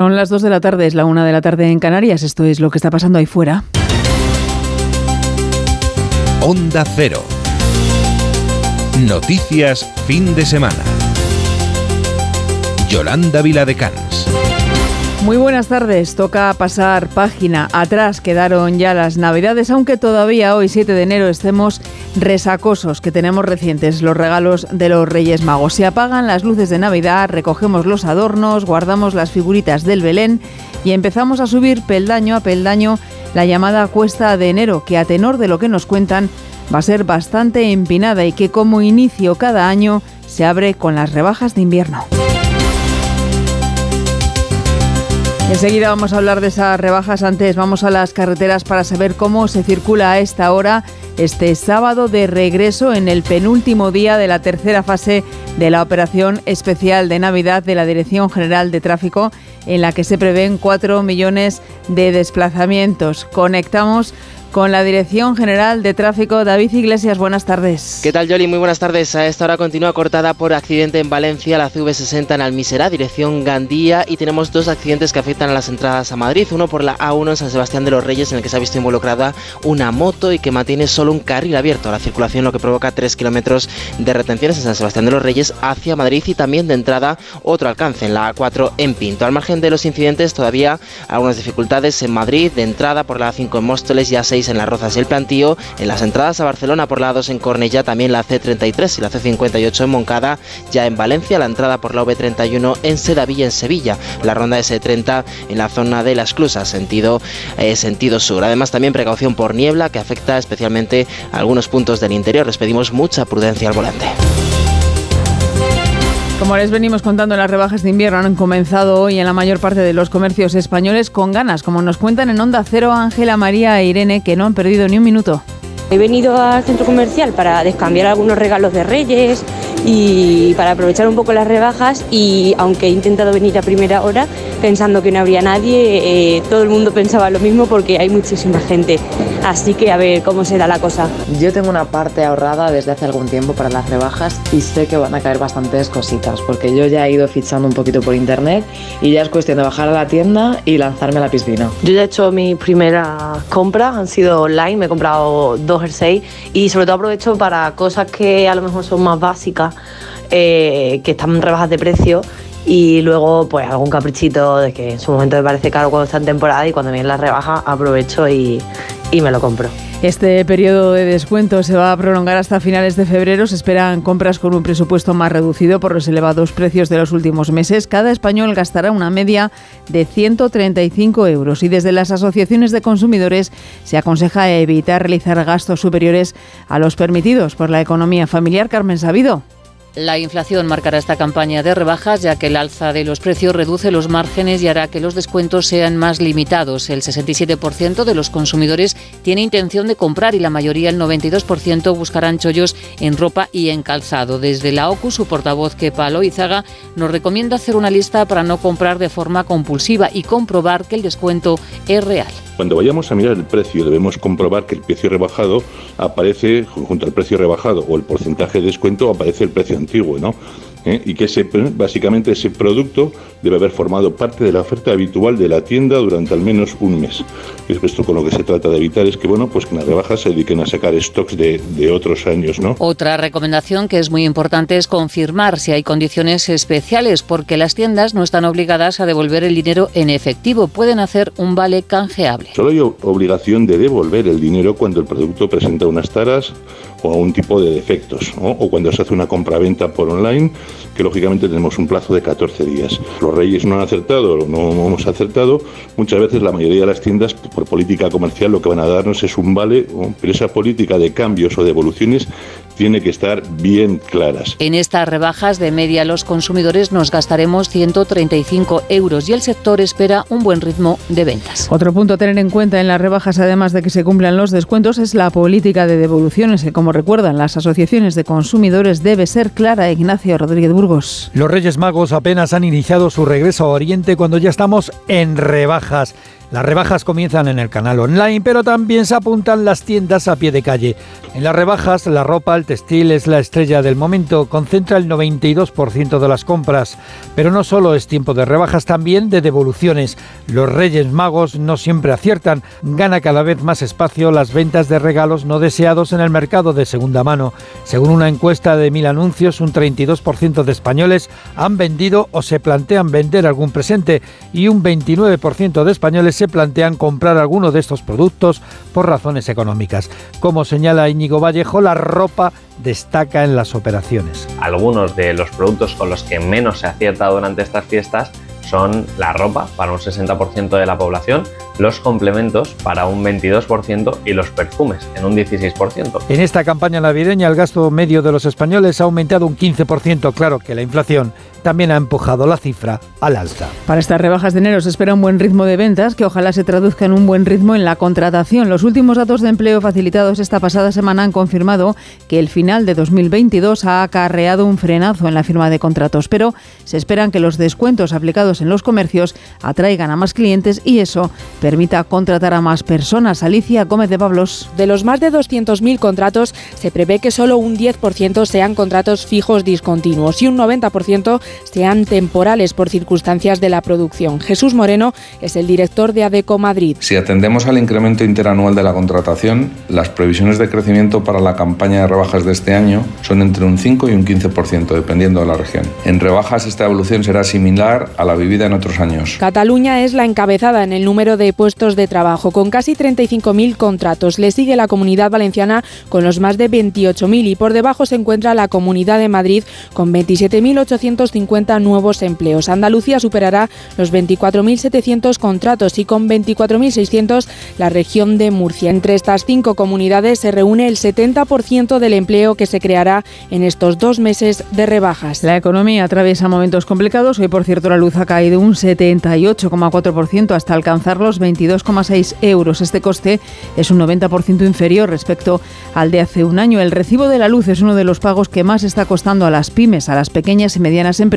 Son las 2 de la tarde, es la 1 de la tarde en Canarias. Esto es lo que está pasando ahí fuera. Onda Cero. Noticias fin de semana. Yolanda Viladecans. Muy buenas tardes. Toca pasar página. Atrás quedaron ya las Navidades, aunque todavía hoy, 7 de enero, estemos resacosos que tenemos recientes, los regalos de los Reyes Magos. Se apagan las luces de Navidad, recogemos los adornos, guardamos las figuritas del Belén y empezamos a subir peldaño a peldaño la llamada cuesta de enero, que a tenor de lo que nos cuentan va a ser bastante empinada y que como inicio cada año se abre con las rebajas de invierno. Enseguida vamos a hablar de esas rebajas. Antes vamos a las carreteras para saber cómo se circula a esta hora este sábado de regreso en el penúltimo día de la tercera fase de la operación especial de Navidad de la Dirección General de Tráfico en la que se prevén 4 millones de desplazamientos. Conectamos con la Dirección General de Tráfico. David Iglesias, buenas tardes. ¿Qué tal, Yoli? Muy buenas tardes. A esta hora continúa cortada por accidente en Valencia la CV60 en Almiserá, dirección Gandía, y tenemos dos accidentes que afectan a las entradas a Madrid. Uno por la A1 en San Sebastián de los Reyes, en el que se ha visto involucrada una moto y que mantiene solo un carril abierto a la circulación, lo que provoca 3 kilómetros de retenciones en San Sebastián de los Reyes hacia Madrid y también de entrada otro alcance en la A4 en Pinto. Al margen de los incidentes, todavía algunas dificultades en Madrid, de entrada por la A5 en Móstoles y A6 en Las Rozas y el Plantío, en las entradas a Barcelona por la 2 en Cornellá, también la C33 y la C58 en Moncada, ya en Valencia la entrada por la V31 en Sedavilla en Sevilla, la ronda S30 en la zona de las Clusas, sentido, eh, sentido sur. Además también precaución por niebla que afecta especialmente a algunos puntos del interior. Les pedimos mucha prudencia al volante. Como les venimos contando, las rebajas de invierno han comenzado hoy en la mayor parte de los comercios españoles con ganas, como nos cuentan en Onda Cero Ángela, María e Irene, que no han perdido ni un minuto. He venido al centro comercial para descambiar algunos regalos de Reyes y para aprovechar un poco las rebajas y aunque he intentado venir a primera hora pensando que no habría nadie, eh, todo el mundo pensaba lo mismo porque hay muchísima gente. Así que a ver cómo se da la cosa. Yo tengo una parte ahorrada desde hace algún tiempo para las rebajas y sé que van a caer bastantes cositas porque yo ya he ido fichando un poquito por internet y ya es cuestión de bajar a la tienda y lanzarme a la piscina. Yo ya he hecho mi primera compra, han sido online, me he comprado dos jerseys y sobre todo aprovecho para cosas que a lo mejor son más básicas, eh, que están rebajas de precio y luego pues algún caprichito de que en su momento me parece caro cuando está en temporada y cuando viene la rebaja aprovecho y, y me lo compro. Este periodo de descuento se va a prolongar hasta finales de febrero. Se esperan compras con un presupuesto más reducido por los elevados precios de los últimos meses. Cada español gastará una media de 135 euros y desde las asociaciones de consumidores se aconseja evitar realizar gastos superiores a los permitidos por la economía familiar. Carmen Sabido. La inflación marcará esta campaña de rebajas, ya que el alza de los precios reduce los márgenes y hará que los descuentos sean más limitados. El 67% de los consumidores tiene intención de comprar y la mayoría, el 92%, buscarán chollos en ropa y en calzado. Desde la OCU, su portavoz Kepa Loizaga nos recomienda hacer una lista para no comprar de forma compulsiva y comprobar que el descuento es real. Cuando vayamos a mirar el precio debemos comprobar que el precio rebajado aparece junto al precio rebajado o el porcentaje de descuento aparece el precio antiguo, ¿no? ¿Eh? y que ese, básicamente ese producto debe haber formado parte de la oferta habitual de la tienda durante al menos un mes. Esto con lo que se trata de evitar es que, bueno, pues que las rebajas se dediquen a sacar stocks de, de otros años, ¿no? Otra recomendación que es muy importante es confirmar si hay condiciones especiales, porque las tiendas no están obligadas a devolver el dinero en efectivo, pueden hacer un vale canjeable. Solo hay obligación de devolver el dinero cuando el producto presenta unas taras o un tipo de defectos, o cuando se hace una compraventa por online, que lógicamente tenemos un plazo de 14 días. Los reyes no han acertado, no hemos acertado, muchas veces la mayoría de las tiendas por política comercial lo que van a darnos es un vale, pero esa política de cambios o de evoluciones tiene que estar bien claras. En estas rebajas de media los consumidores nos gastaremos 135 euros y el sector espera un buen ritmo de ventas. Otro punto a tener en cuenta en las rebajas, además de que se cumplan los descuentos, es la política de devoluciones, que como recuerdan las asociaciones de consumidores debe ser clara. Ignacio Rodríguez Burgos. Los Reyes Magos apenas han iniciado su regreso a Oriente cuando ya estamos en rebajas. Las rebajas comienzan en el canal online, pero también se apuntan las tiendas a pie de calle. En las rebajas, la ropa, el textil es la estrella del momento, concentra el 92% de las compras. Pero no solo es tiempo de rebajas, también de devoluciones. Los Reyes Magos no siempre aciertan, gana cada vez más espacio las ventas de regalos no deseados en el mercado de segunda mano. Según una encuesta de Mil Anuncios, un 32% de españoles han vendido o se plantean vender algún presente y un 29% de españoles se plantean comprar alguno de estos productos por razones económicas. Como señala Íñigo Vallejo, la ropa destaca en las operaciones. Algunos de los productos con los que menos se acierta durante estas fiestas son la ropa para un 60% de la población, los complementos para un 22% y los perfumes en un 16%. En esta campaña navideña el gasto medio de los españoles ha aumentado un 15%. Claro que la inflación también ha empujado la cifra al alza. Para estas rebajas de enero se espera un buen ritmo de ventas que ojalá se traduzca en un buen ritmo en la contratación. Los últimos datos de empleo facilitados esta pasada semana han confirmado que el final de 2022 ha acarreado un frenazo en la firma de contratos, pero se esperan que los descuentos aplicados en los comercios atraigan a más clientes y eso permita contratar a más personas. Alicia Gómez de Pablos. De los más de 200.000 contratos, se prevé que solo un 10% sean contratos fijos discontinuos y un 90% sean temporales por circunstancias de la producción. Jesús Moreno es el director de ADECO Madrid. Si atendemos al incremento interanual de la contratación, las previsiones de crecimiento para la campaña de rebajas de este año son entre un 5 y un 15%, dependiendo de la región. En rebajas esta evolución será similar a la vivida en otros años. Cataluña es la encabezada en el número de puestos de trabajo, con casi 35.000 contratos. Le sigue la Comunidad Valenciana con los más de 28.000 y por debajo se encuentra la Comunidad de Madrid con 27.850 nuevos empleos. Andalucía superará los 24.700 contratos y con 24.600 la región de Murcia. Entre estas cinco comunidades se reúne el 70% del empleo que se creará en estos dos meses de rebajas. La economía atraviesa momentos complicados. Hoy, por cierto, la luz ha caído un 78,4% hasta alcanzar los 22,6 euros. Este coste es un 90% inferior respecto al de hace un año. El recibo de la luz es uno de los pagos que más está costando a las pymes, a las pequeñas y medianas empresas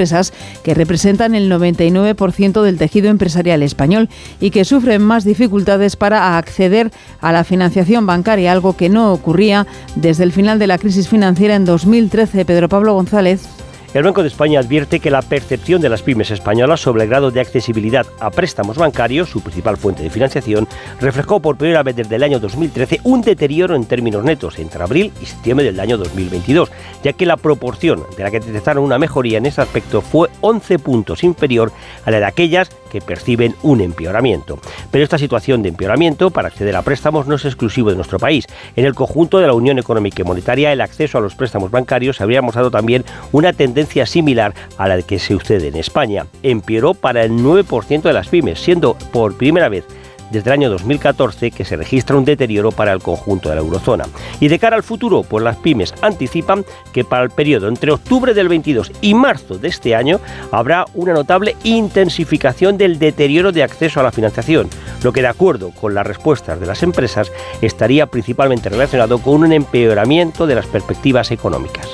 que representan el 99% del tejido empresarial español y que sufren más dificultades para acceder a la financiación bancaria, algo que no ocurría desde el final de la crisis financiera en 2013. Pedro Pablo González. El Banco de España advierte que la percepción de las pymes españolas sobre el grado de accesibilidad a préstamos bancarios, su principal fuente de financiación, reflejó por primera vez desde el año 2013 un deterioro en términos netos entre abril y septiembre del año 2022, ya que la proporción de la que detectaron una mejoría en este aspecto fue 11 puntos inferior a la de aquellas que perciben un empeoramiento. Pero esta situación de empeoramiento para acceder a préstamos no es exclusivo de nuestro país. En el conjunto de la Unión Económica y Monetaria, el acceso a los préstamos bancarios habría mostrado también una tendencia similar a la que se sucede en España. Empeoró para el 9% de las pymes, siendo por primera vez desde el año 2014 que se registra un deterioro para el conjunto de la eurozona. Y de cara al futuro, pues las pymes anticipan que para el periodo entre octubre del 22 y marzo de este año habrá una notable intensificación del deterioro de acceso a la financiación, lo que de acuerdo con las respuestas de las empresas estaría principalmente relacionado con un empeoramiento de las perspectivas económicas.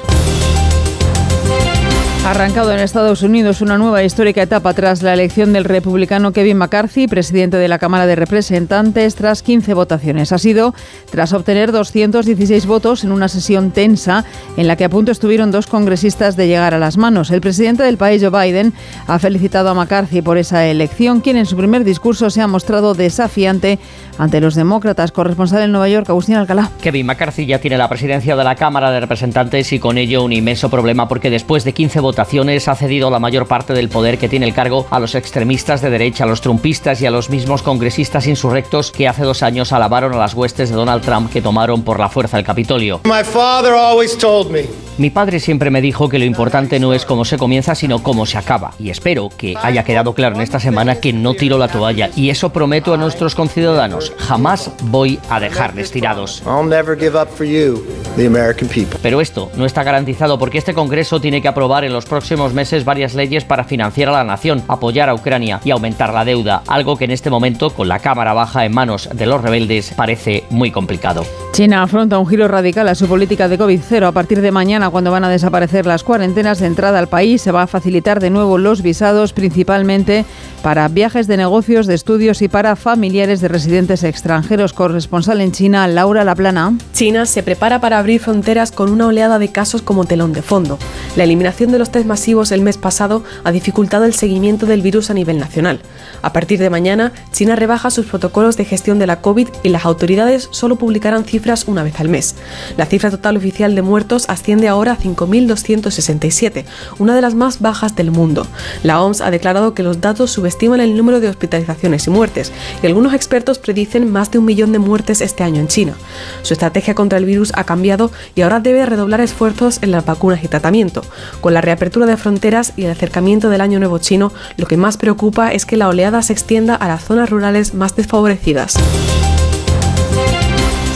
Arrancado en Estados Unidos una nueva histórica etapa tras la elección del republicano Kevin McCarthy, presidente de la Cámara de Representantes, tras 15 votaciones. Ha sido tras obtener 216 votos en una sesión tensa en la que a punto estuvieron dos congresistas de llegar a las manos. El presidente del país, Joe Biden, ha felicitado a McCarthy por esa elección, quien en su primer discurso se ha mostrado desafiante ante los demócratas. Corresponsal en Nueva York, Agustín Alcalá. Kevin McCarthy ya tiene la presidencia de la Cámara de Representantes y con ello un inmenso problema porque después de 15 votaciones ha cedido la mayor parte del poder que tiene el cargo a los extremistas de derecha, a los trumpistas y a los mismos congresistas insurrectos que hace dos años alabaron a las huestes de Donald Trump que tomaron por la fuerza el Capitolio. Mi padre siempre me dijo que lo importante no es cómo se comienza, sino cómo se acaba. Y espero que haya quedado claro en esta semana que no tiro la toalla. Y eso prometo a nuestros conciudadanos. Jamás voy a dejarles tirados. Pero esto no está garantizado porque este Congreso tiene que aprobar en los próximos meses varias leyes para financiar a la nación, apoyar a Ucrania y aumentar la deuda, algo que en este momento, con la Cámara Baja en manos de los rebeldes, parece muy complicado. China afronta un giro radical a su política de COVID-0. A partir de mañana cuando van a desaparecer las cuarentenas de entrada al país. Se va a facilitar de nuevo los visados, principalmente para viajes de negocios, de estudios y para familiares de residentes extranjeros. Corresponsal en China, Laura Laplana. China se prepara para abrir fronteras con una oleada de casos como telón de fondo. La eliminación de los test masivos el mes pasado ha dificultado el seguimiento del virus a nivel nacional. A partir de mañana, China rebaja sus protocolos de gestión de la COVID y las autoridades solo publicarán cifras una vez al mes. La cifra total oficial de muertos asciende ahora a 5.267, una de las más bajas del mundo. La OMS ha declarado que los datos subestiman el número de hospitalizaciones y muertes, y algunos expertos predicen más de un millón de muertes este año en China. Su estrategia contra el virus ha cambiado y ahora debe redoblar esfuerzos en las vacunas y tratamiento. Con la reapertura de fronteras y el acercamiento del Año Nuevo chino, lo que más preocupa es que la oleada se extienda a las zonas rurales más desfavorecidas.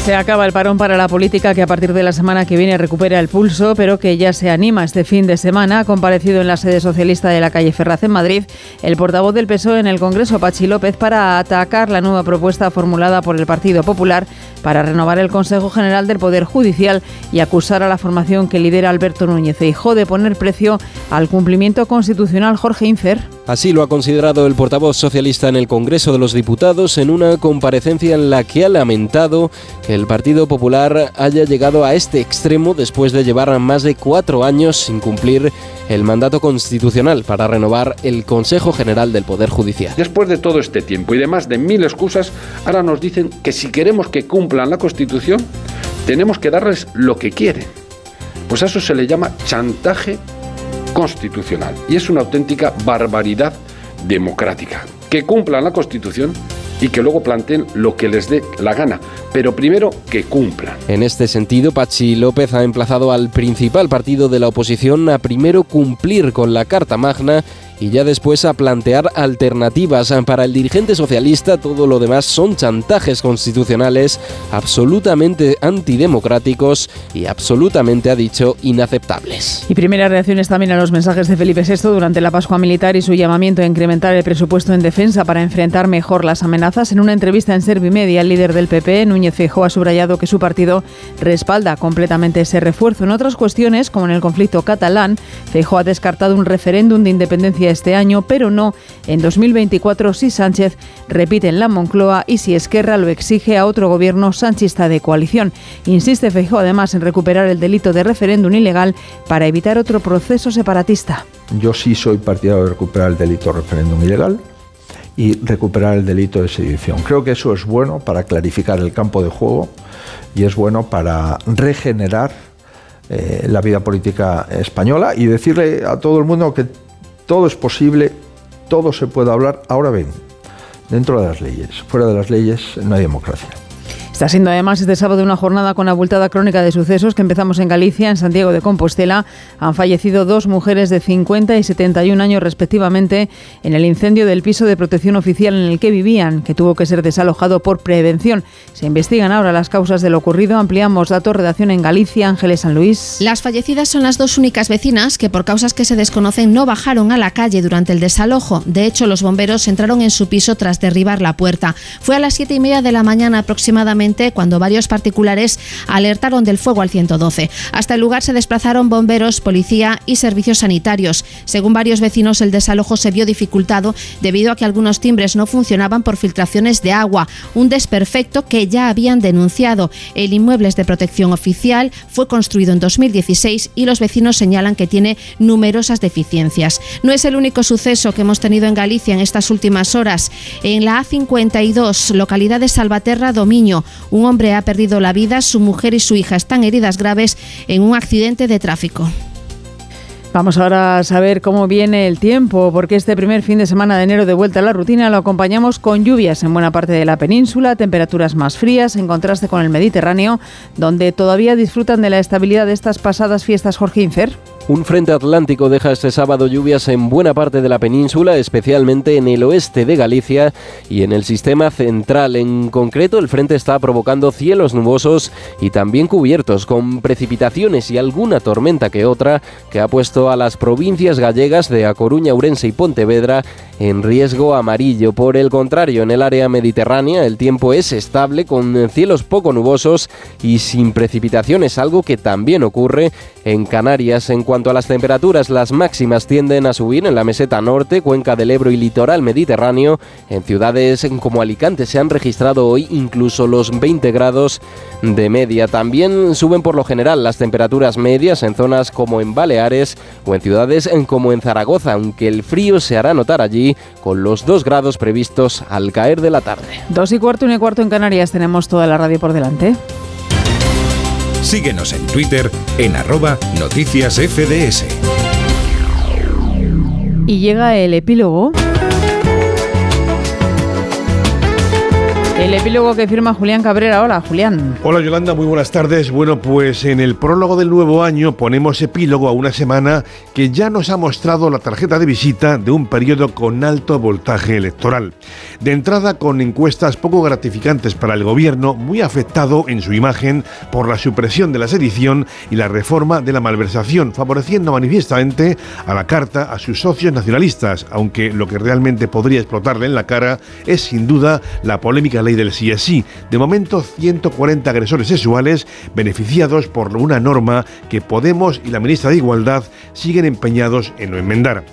Se acaba el parón para la política que a partir de la semana que viene recupera el pulso, pero que ya se anima este fin de semana. Ha comparecido en la sede socialista de la calle Ferraz en Madrid el portavoz del PSOE en el Congreso, Pachi López, para atacar la nueva propuesta formulada por el Partido Popular para renovar el Consejo General del Poder Judicial y acusar a la formación que lidera Alberto Núñez Feijóo de poner precio al cumplimiento constitucional Jorge Infer. Así lo ha considerado el portavoz socialista en el Congreso de los Diputados en una comparecencia en la que ha lamentado que el Partido Popular haya llegado a este extremo después de llevar más de cuatro años sin cumplir el mandato constitucional para renovar el Consejo General del Poder Judicial. Después de todo este tiempo y de más de mil excusas, ahora nos dicen que si queremos que cumplan la Constitución, tenemos que darles lo que quieren. Pues a eso se le llama chantaje constitucional y es una auténtica barbaridad democrática. Que cumplan la Constitución y que luego planteen lo que les dé la gana, pero primero que cumplan. En este sentido, Pachi López ha emplazado al principal partido de la oposición a primero cumplir con la Carta Magna y ya después a plantear alternativas. Para el dirigente socialista todo lo demás son chantajes constitucionales absolutamente antidemocráticos y absolutamente, ha dicho, inaceptables. Y primeras reacciones también a los mensajes de Felipe VI durante la Pascua Militar y su llamamiento a incrementar el presupuesto en defensa para enfrentar mejor las amenazas. En una entrevista en Servimedia, el líder del PP, Núñez Feijóo, ha subrayado que su partido respalda completamente ese refuerzo. En otras cuestiones, como en el conflicto catalán, Feijóo ha descartado un referéndum de independencia este año, pero no en 2024 si Sánchez repite en la Moncloa y si Esquerra lo exige a otro gobierno sanchista de coalición. Insiste Feijóo además en recuperar el delito de referéndum ilegal para evitar otro proceso separatista. Yo sí soy partidario de recuperar el delito de referéndum ilegal y recuperar el delito de sedición. Creo que eso es bueno para clarificar el campo de juego y es bueno para regenerar eh, la vida política española y decirle a todo el mundo que todo es posible, todo se puede hablar. Ahora ven, dentro de las leyes, fuera de las leyes no hay democracia. Está siendo además este sábado una jornada con abultada crónica de sucesos que empezamos en Galicia, en Santiago de Compostela. Han fallecido dos mujeres de 50 y 71 años respectivamente en el incendio del piso de protección oficial en el que vivían, que tuvo que ser desalojado por prevención. Se investigan ahora las causas de lo ocurrido. Ampliamos datos, redacción en Galicia, Ángeles San Luis. Las fallecidas son las dos únicas vecinas que por causas que se desconocen no bajaron a la calle durante el desalojo. De hecho, los bomberos entraron en su piso tras derribar la puerta. Fue a las siete y media de la mañana aproximadamente cuando varios particulares alertaron del fuego al 112. Hasta el lugar se desplazaron bomberos, policía y servicios sanitarios. Según varios vecinos, el desalojo se vio dificultado debido a que algunos timbres no funcionaban por filtraciones de agua, un desperfecto que ya habían denunciado. El inmueble es de protección oficial, fue construido en 2016 y los vecinos señalan que tiene numerosas deficiencias. No es el único suceso que hemos tenido en Galicia en estas últimas horas. En la A52, localidad de Salvaterra, Domiño, un hombre ha perdido la vida, su mujer y su hija están heridas graves en un accidente de tráfico. Vamos ahora a saber cómo viene el tiempo, porque este primer fin de semana de enero de vuelta a la rutina lo acompañamos con lluvias en buena parte de la península, temperaturas más frías en contraste con el Mediterráneo, donde todavía disfrutan de la estabilidad de estas pasadas fiestas Jorge Infer. Un frente atlántico deja este sábado lluvias en buena parte de la península, especialmente en el oeste de Galicia y en el sistema central. En concreto, el frente está provocando cielos nubosos y también cubiertos con precipitaciones y alguna tormenta que otra que ha puesto a las provincias gallegas de A Coruña, Urense y Pontevedra en riesgo amarillo. Por el contrario, en el área mediterránea el tiempo es estable con cielos poco nubosos y sin precipitaciones, algo que también ocurre en Canarias. En cuanto a las temperaturas, las máximas tienden a subir en la meseta norte, cuenca del Ebro y litoral mediterráneo. En ciudades como Alicante se han registrado hoy incluso los 20 grados de media. También suben por lo general las temperaturas medias en zonas como en Baleares o en ciudades como en Zaragoza, aunque el frío se hará notar allí con los 2 grados previstos al caer de la tarde. Dos y cuarto, una y cuarto en Canarias. Tenemos toda la radio por delante. Síguenos en Twitter en arroba noticias FDS. Y llega el epílogo. El epílogo que firma Julián Cabrera. Hola, Julián. Hola, Yolanda, muy buenas tardes. Bueno, pues en el prólogo del nuevo año ponemos epílogo a una semana que ya nos ha mostrado la tarjeta de visita de un periodo con alto voltaje electoral. De entrada, con encuestas poco gratificantes para el gobierno, muy afectado en su imagen por la supresión de la sedición y la reforma de la malversación, favoreciendo manifiestamente a la carta a sus socios nacionalistas, aunque lo que realmente podría explotarle en la cara es sin duda la polémica ley del sí sí. De momento, 140 agresores sexuales beneficiados por una norma que Podemos y la ministra de Igualdad siguen empeñados en no enmendar.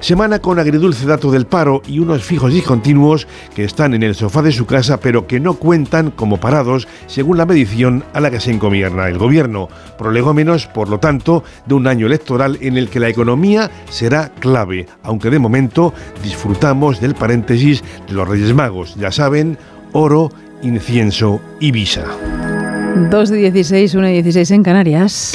Semana con agridulce dato del paro y unos fijos discontinuos que están en el sofá de su casa pero que no cuentan como parados según la medición a la que se encomierna el gobierno. Prolegómenos, por lo tanto, de un año electoral en el que la economía será clave, aunque de momento disfrutamos del paréntesis de los Reyes Magos. Ya saben, oro, incienso y visa. 2 de 16, 1 de 16 en Canarias.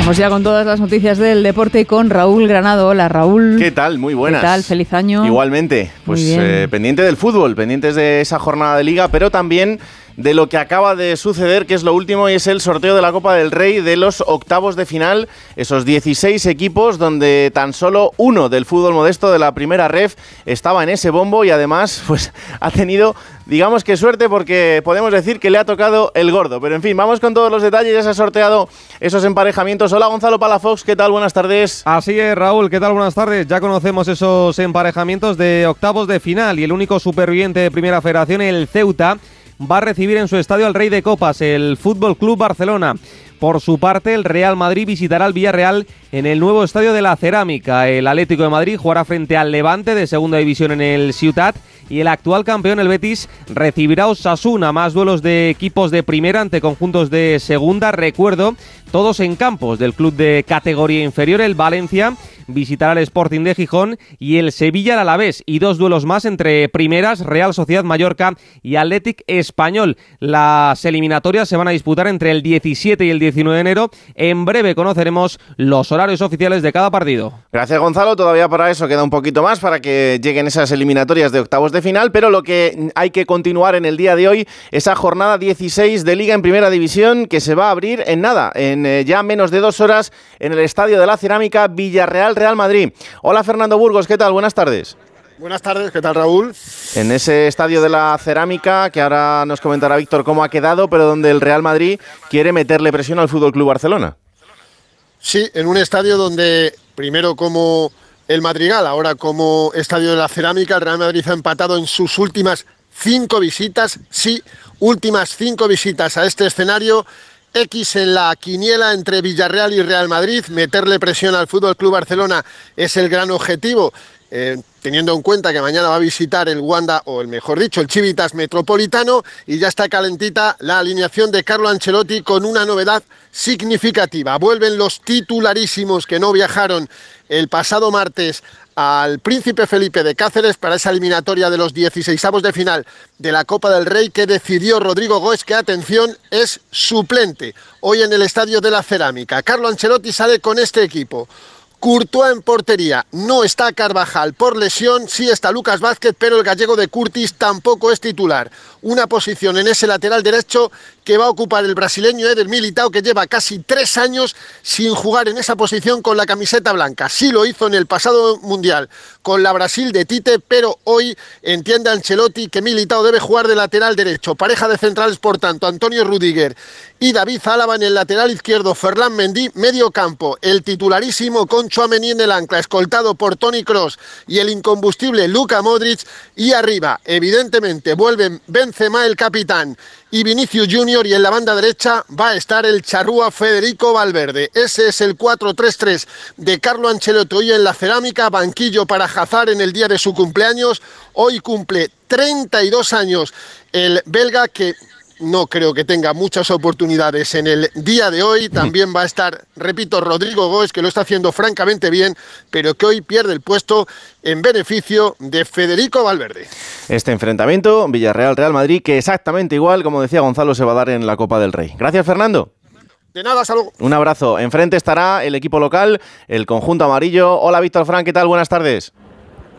Vamos ya con todas las noticias del deporte con Raúl Granado. Hola Raúl. ¿Qué tal? Muy buenas. ¿Qué tal? Feliz año. Igualmente. Pues eh, pendiente del fútbol, pendientes de esa jornada de liga, pero también de lo que acaba de suceder, que es lo último, y es el sorteo de la Copa del Rey de los octavos de final, esos 16 equipos donde tan solo uno del fútbol modesto de la primera ref estaba en ese bombo y además pues ha tenido digamos que suerte porque podemos decir que le ha tocado el gordo. Pero en fin, vamos con todos los detalles. Ya se ha sorteado esos emparejamientos. Hola Gonzalo Palafox, ¿qué tal? Buenas tardes. Así es, Raúl, ¿qué tal? Buenas tardes. Ya conocemos esos emparejamientos de octavos de final y el único superviviente de Primera Federación, el Ceuta, va a recibir en su estadio al Rey de Copas, el Fútbol Club Barcelona. Por su parte, el Real Madrid visitará al Villarreal en el nuevo estadio de la Cerámica. El Atlético de Madrid jugará frente al Levante de segunda división en el Ciutat y el actual campeón, el Betis, recibirá Osasuna, más duelos de equipos de primera ante conjuntos de segunda. Recuerdo, todos en campos del club de categoría inferior, el Valencia visitará el Sporting de Gijón y el Sevilla al Alavés y dos duelos más entre primeras Real Sociedad Mallorca y Athletic Español. Las eliminatorias se van a disputar entre el 17 y el 19 de enero. En breve conoceremos los horarios oficiales de cada partido. Gracias Gonzalo, todavía para eso queda un poquito más para que lleguen esas eliminatorias de octavos de final, pero lo que hay que continuar en el día de hoy, esa jornada 16 de Liga en Primera División que se va a abrir en nada, en eh, ya menos de dos horas en el Estadio de la Cerámica Villarreal Real Madrid. Hola Fernando Burgos, ¿qué tal? Buenas tardes. Buenas tardes, ¿qué tal Raúl? En ese estadio de la cerámica, que ahora nos comentará Víctor cómo ha quedado, pero donde el Real Madrid quiere meterle presión al Fútbol Club Barcelona. Sí, en un estadio donde primero como el Madrigal, ahora como estadio de la cerámica, el Real Madrid ha empatado en sus últimas cinco visitas, sí, últimas cinco visitas a este escenario. X en la quiniela entre Villarreal y Real Madrid, meterle presión al Fútbol Club Barcelona es el gran objetivo. Eh, teniendo en cuenta que mañana va a visitar el Wanda, o el mejor dicho, el Chivitas Metropolitano, y ya está calentita la alineación de Carlo Ancelotti con una novedad significativa. Vuelven los titularísimos que no viajaron el pasado martes al Príncipe Felipe de Cáceres para esa eliminatoria de los 16 de final de la Copa del Rey que decidió Rodrigo Góez, que atención, es suplente hoy en el Estadio de la Cerámica. Carlo Ancelotti sale con este equipo. Courtois en portería. No está Carvajal por lesión, sí está Lucas Vázquez, pero el gallego de Curtis tampoco es titular. Una posición en ese lateral derecho que va a ocupar el brasileño Eder Militao, que lleva casi tres años sin jugar en esa posición con la camiseta blanca. Sí lo hizo en el pasado Mundial con la Brasil de Tite, pero hoy entiende Ancelotti que Militao debe jugar de lateral derecho. Pareja de centrales, por tanto, Antonio Rudiger y David Álava en el lateral izquierdo, Ferland Mendy, medio campo, el titularísimo Concho Amení en el ancla, escoltado por Tony Cross y el incombustible Luka Modric, y arriba, evidentemente, vuelven Benzema, el capitán, y Vinicius Junior y en la banda derecha va a estar el charrúa Federico Valverde. Ese es el 4-3-3 de Carlo Ancelotti hoy en la cerámica, banquillo para Hazard en el día de su cumpleaños. Hoy cumple 32 años el belga que no creo que tenga muchas oportunidades en el día de hoy. También va a estar, repito, Rodrigo Góez, que lo está haciendo francamente bien, pero que hoy pierde el puesto en beneficio de Federico Valverde. Este enfrentamiento, Villarreal-Real Madrid, que exactamente igual, como decía Gonzalo, se va a dar en la Copa del Rey. Gracias, Fernando. De nada, salud. Un abrazo. Enfrente estará el equipo local, el conjunto amarillo. Hola, Víctor Frank, ¿qué tal? Buenas tardes.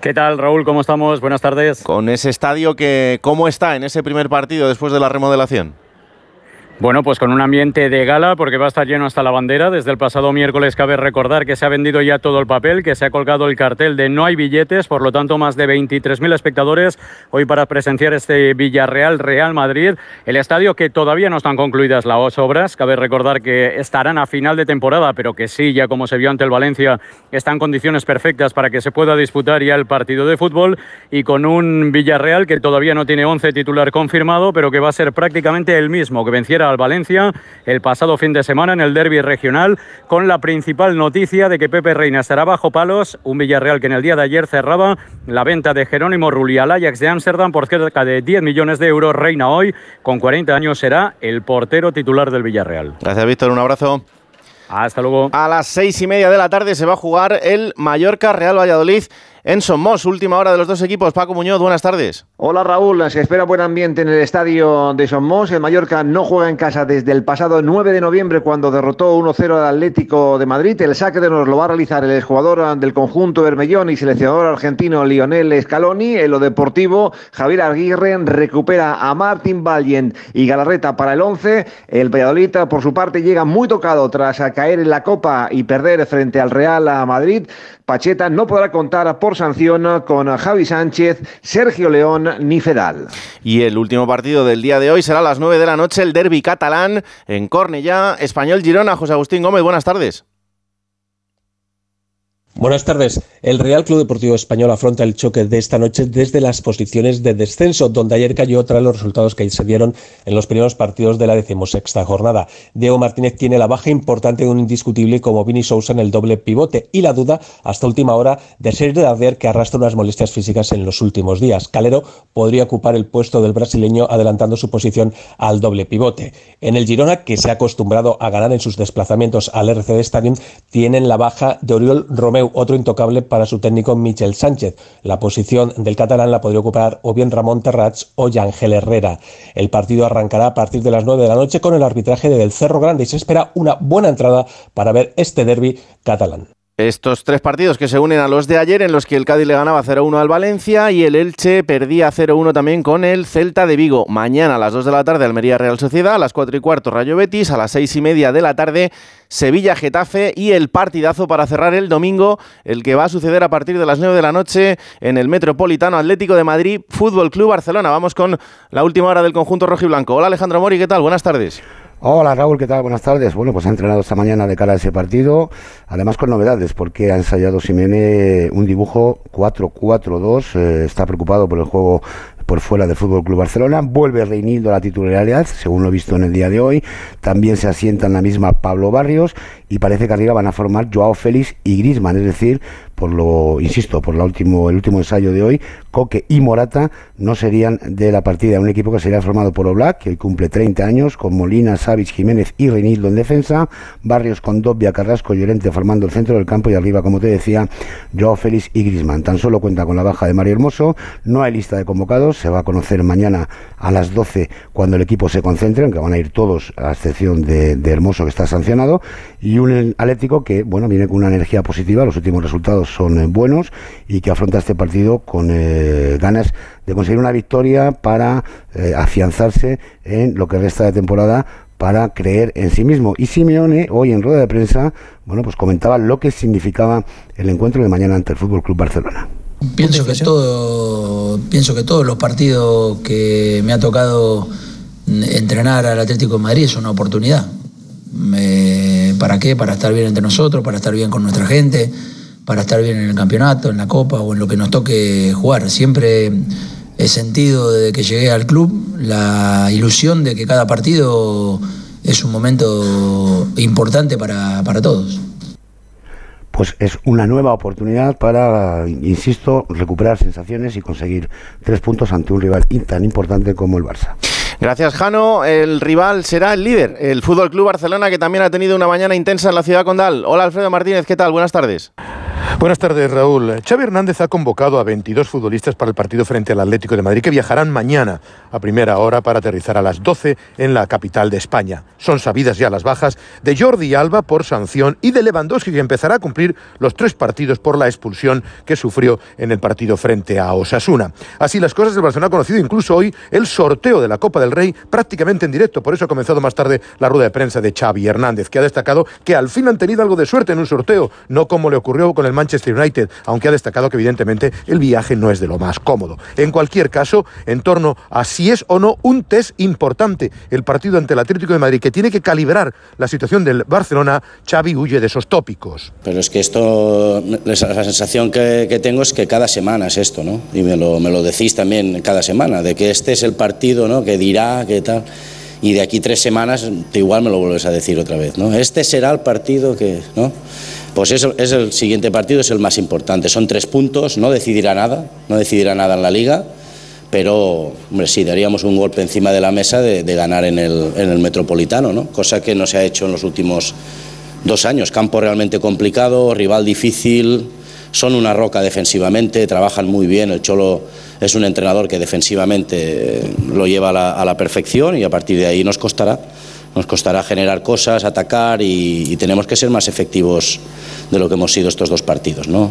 ¿Qué tal, Raúl? ¿Cómo estamos? Buenas tardes. Con ese estadio que, ¿cómo está en ese primer partido después de la remodelación? Bueno, pues con un ambiente de gala, porque va a estar lleno hasta la bandera. Desde el pasado miércoles cabe recordar que se ha vendido ya todo el papel, que se ha colgado el cartel de no hay billetes, por lo tanto más de 23.000 espectadores hoy para presenciar este Villarreal Real Madrid. El estadio que todavía no están concluidas las obras, cabe recordar que estarán a final de temporada, pero que sí, ya como se vio ante el Valencia, está en condiciones perfectas para que se pueda disputar ya el partido de fútbol y con un Villarreal que todavía no tiene 11 titular confirmado, pero que va a ser prácticamente el mismo que venciera al Valencia el pasado fin de semana en el derby regional, con la principal noticia de que Pepe Reina estará bajo palos, un Villarreal que en el día de ayer cerraba la venta de Jerónimo Rulli al Ajax de Ámsterdam por cerca de 10 millones de euros. Reina hoy, con 40 años, será el portero titular del Villarreal. Gracias, Víctor. Un abrazo. Hasta luego. A las seis y media de la tarde se va a jugar el Mallorca Real Valladolid en Somos. Última hora de los dos equipos. Paco Muñoz, buenas tardes. Hola Raúl, se espera buen ambiente en el estadio de Somos. El Mallorca no juega en casa desde el pasado 9 de noviembre cuando derrotó 1-0 al Atlético de Madrid. El saque de nos lo va a realizar el exjugador del conjunto Bermellón y seleccionador argentino Lionel Scaloni. En lo deportivo, Javier Aguirre recupera a Martín Vallent y Galarreta para el 11. El Valladolid, por su parte, llega muy tocado tras caer en la Copa y perder frente al Real Madrid. Pacheta no podrá contar por sanción con Javi Sánchez, Sergio León ni Fedal. Y el último partido del día de hoy será a las 9 de la noche, el derby catalán en Cornellá, Español Girona. José Agustín Gómez, buenas tardes. Buenas tardes. El Real Club Deportivo Español afronta el choque de esta noche desde las posiciones de descenso, donde ayer cayó tras los resultados que se dieron en los primeros partidos de la decimosexta jornada. Diego Martínez tiene la baja importante de un indiscutible como Vini Sousa en el doble pivote y la duda hasta última hora de Sergio Darder que arrastra unas molestias físicas en los últimos días. Calero podría ocupar el puesto del brasileño adelantando su posición al doble pivote. En el Girona, que se ha acostumbrado a ganar en sus desplazamientos al RCD Stadium, tienen la baja de Oriol Otro intocable para su técnico Michel Sánchez. La posición del catalán la podría ocupar o bien Ramón Terrats o Yangel Herrera. El partido arrancará a partir de las 9 de la noche con el arbitraje del Cerro Grande y se espera una buena entrada para ver este derby catalán. Estos tres partidos que se unen a los de ayer, en los que el Cádiz le ganaba 0-1 al Valencia y el Elche perdía 0-1 también con el Celta de Vigo. Mañana a las 2 de la tarde Almería Real Sociedad, a las 4 y cuarto Rayo Betis, a las 6 y media de la tarde Sevilla Getafe y el partidazo para cerrar el domingo, el que va a suceder a partir de las 9 de la noche en el Metropolitano Atlético de Madrid, Fútbol Club Barcelona. Vamos con la última hora del conjunto rojiblanco. Hola Alejandro Mori, ¿qué tal? Buenas tardes. Hola Raúl, ¿qué tal? Buenas tardes. Bueno, pues ha entrenado esta mañana de cara a ese partido, además con novedades, porque ha ensayado Simene un dibujo 4-4-2, eh, está preocupado por el juego por fuera del Fútbol Club Barcelona. Vuelve Reinildo a la titularidad, según lo visto en el día de hoy. También se asienta en la misma Pablo Barrios y parece que arriba van a formar Joao Félix y Grisman, es decir, por lo, insisto, por la último, el último ensayo de hoy, Coque y Morata no serían de la partida. Un equipo que sería formado por Oblak, que hoy cumple 30 años, con Molina, Savic, Jiménez y Reinildo en defensa, Barrios con Dobia, Carrasco y Llorente formando el centro del campo y arriba, como te decía, Joao Félix y Grisman. Tan solo cuenta con la baja de Mario Hermoso, no hay lista de convocados, se va a conocer mañana a las 12 cuando el equipo se concentre, aunque van a ir todos a excepción de, de Hermoso que está sancionado, y y un Atlético que bueno viene con una energía positiva, los últimos resultados son eh, buenos y que afronta este partido con eh, ganas de conseguir una victoria para eh, afianzarse en lo que resta de temporada para creer en sí mismo. Y Simeone hoy en rueda de prensa, bueno, pues comentaba lo que significaba el encuentro de mañana ante el Fútbol Club Barcelona. Pienso que todo, pienso que todos los partidos que me ha tocado entrenar al Atlético de Madrid es una oportunidad. ¿Para qué? Para estar bien entre nosotros, para estar bien con nuestra gente, para estar bien en el campeonato, en la copa o en lo que nos toque jugar. Siempre he sentido desde que llegué al club la ilusión de que cada partido es un momento importante para, para todos pues es una nueva oportunidad para, insisto, recuperar sensaciones y conseguir tres puntos ante un rival tan importante como el Barça. Gracias, Jano. El rival será el líder, el Fútbol Club Barcelona, que también ha tenido una mañana intensa en la ciudad condal. Hola, Alfredo Martínez, ¿qué tal? Buenas tardes. Buenas tardes, Raúl. Xavi Hernández ha convocado a 22 futbolistas para el partido frente al Atlético de Madrid que viajarán mañana a primera hora para aterrizar a las 12 en la capital de España. Son sabidas ya las bajas de Jordi Alba por sanción y de Lewandowski que empezará a cumplir los tres partidos por la expulsión que sufrió en el partido frente a Osasuna. Así las cosas, el Barcelona ha conocido incluso hoy el sorteo de la Copa del Rey prácticamente en directo. Por eso ha comenzado más tarde la rueda de prensa de Xavi Hernández, que ha destacado que al fin han tenido algo de suerte en un sorteo, no como le ocurrió con el Manchester United, aunque ha destacado que evidentemente el viaje no es de lo más cómodo. En cualquier caso, en torno a si es o no un test importante el partido ante el Atlético de Madrid, que tiene que calibrar la situación del Barcelona, Xavi huye de esos tópicos. Pero es que esto, la sensación que, tengo es que cada semana es esto, ¿no? Y me lo, me lo decís también cada semana, de que este es el partido, ¿no? Que dirá, que tal y de aquí tres semanas igual me lo vuelves a decir otra vez, ¿no? Este será el partido que, ¿no? Pues es, es el siguiente partido, es el más importante. Son tres puntos, no decidirá nada, no decidirá nada en la liga, pero hombre, sí, daríamos un golpe encima de la mesa de, ganar en el, en el Metropolitano, ¿no? cosa que no se ha hecho en los últimos dos años. Campo realmente complicado, rival difícil, son una roca defensivamente, trabajan muy bien, el Cholo es un entrenador que defensivamente lo lleva a la, perfección y a partir de ahí nos costará nos costará generar cosas, atacar y, tenemos que ser más efectivos de lo que hemos sido estos dos partidos. ¿no?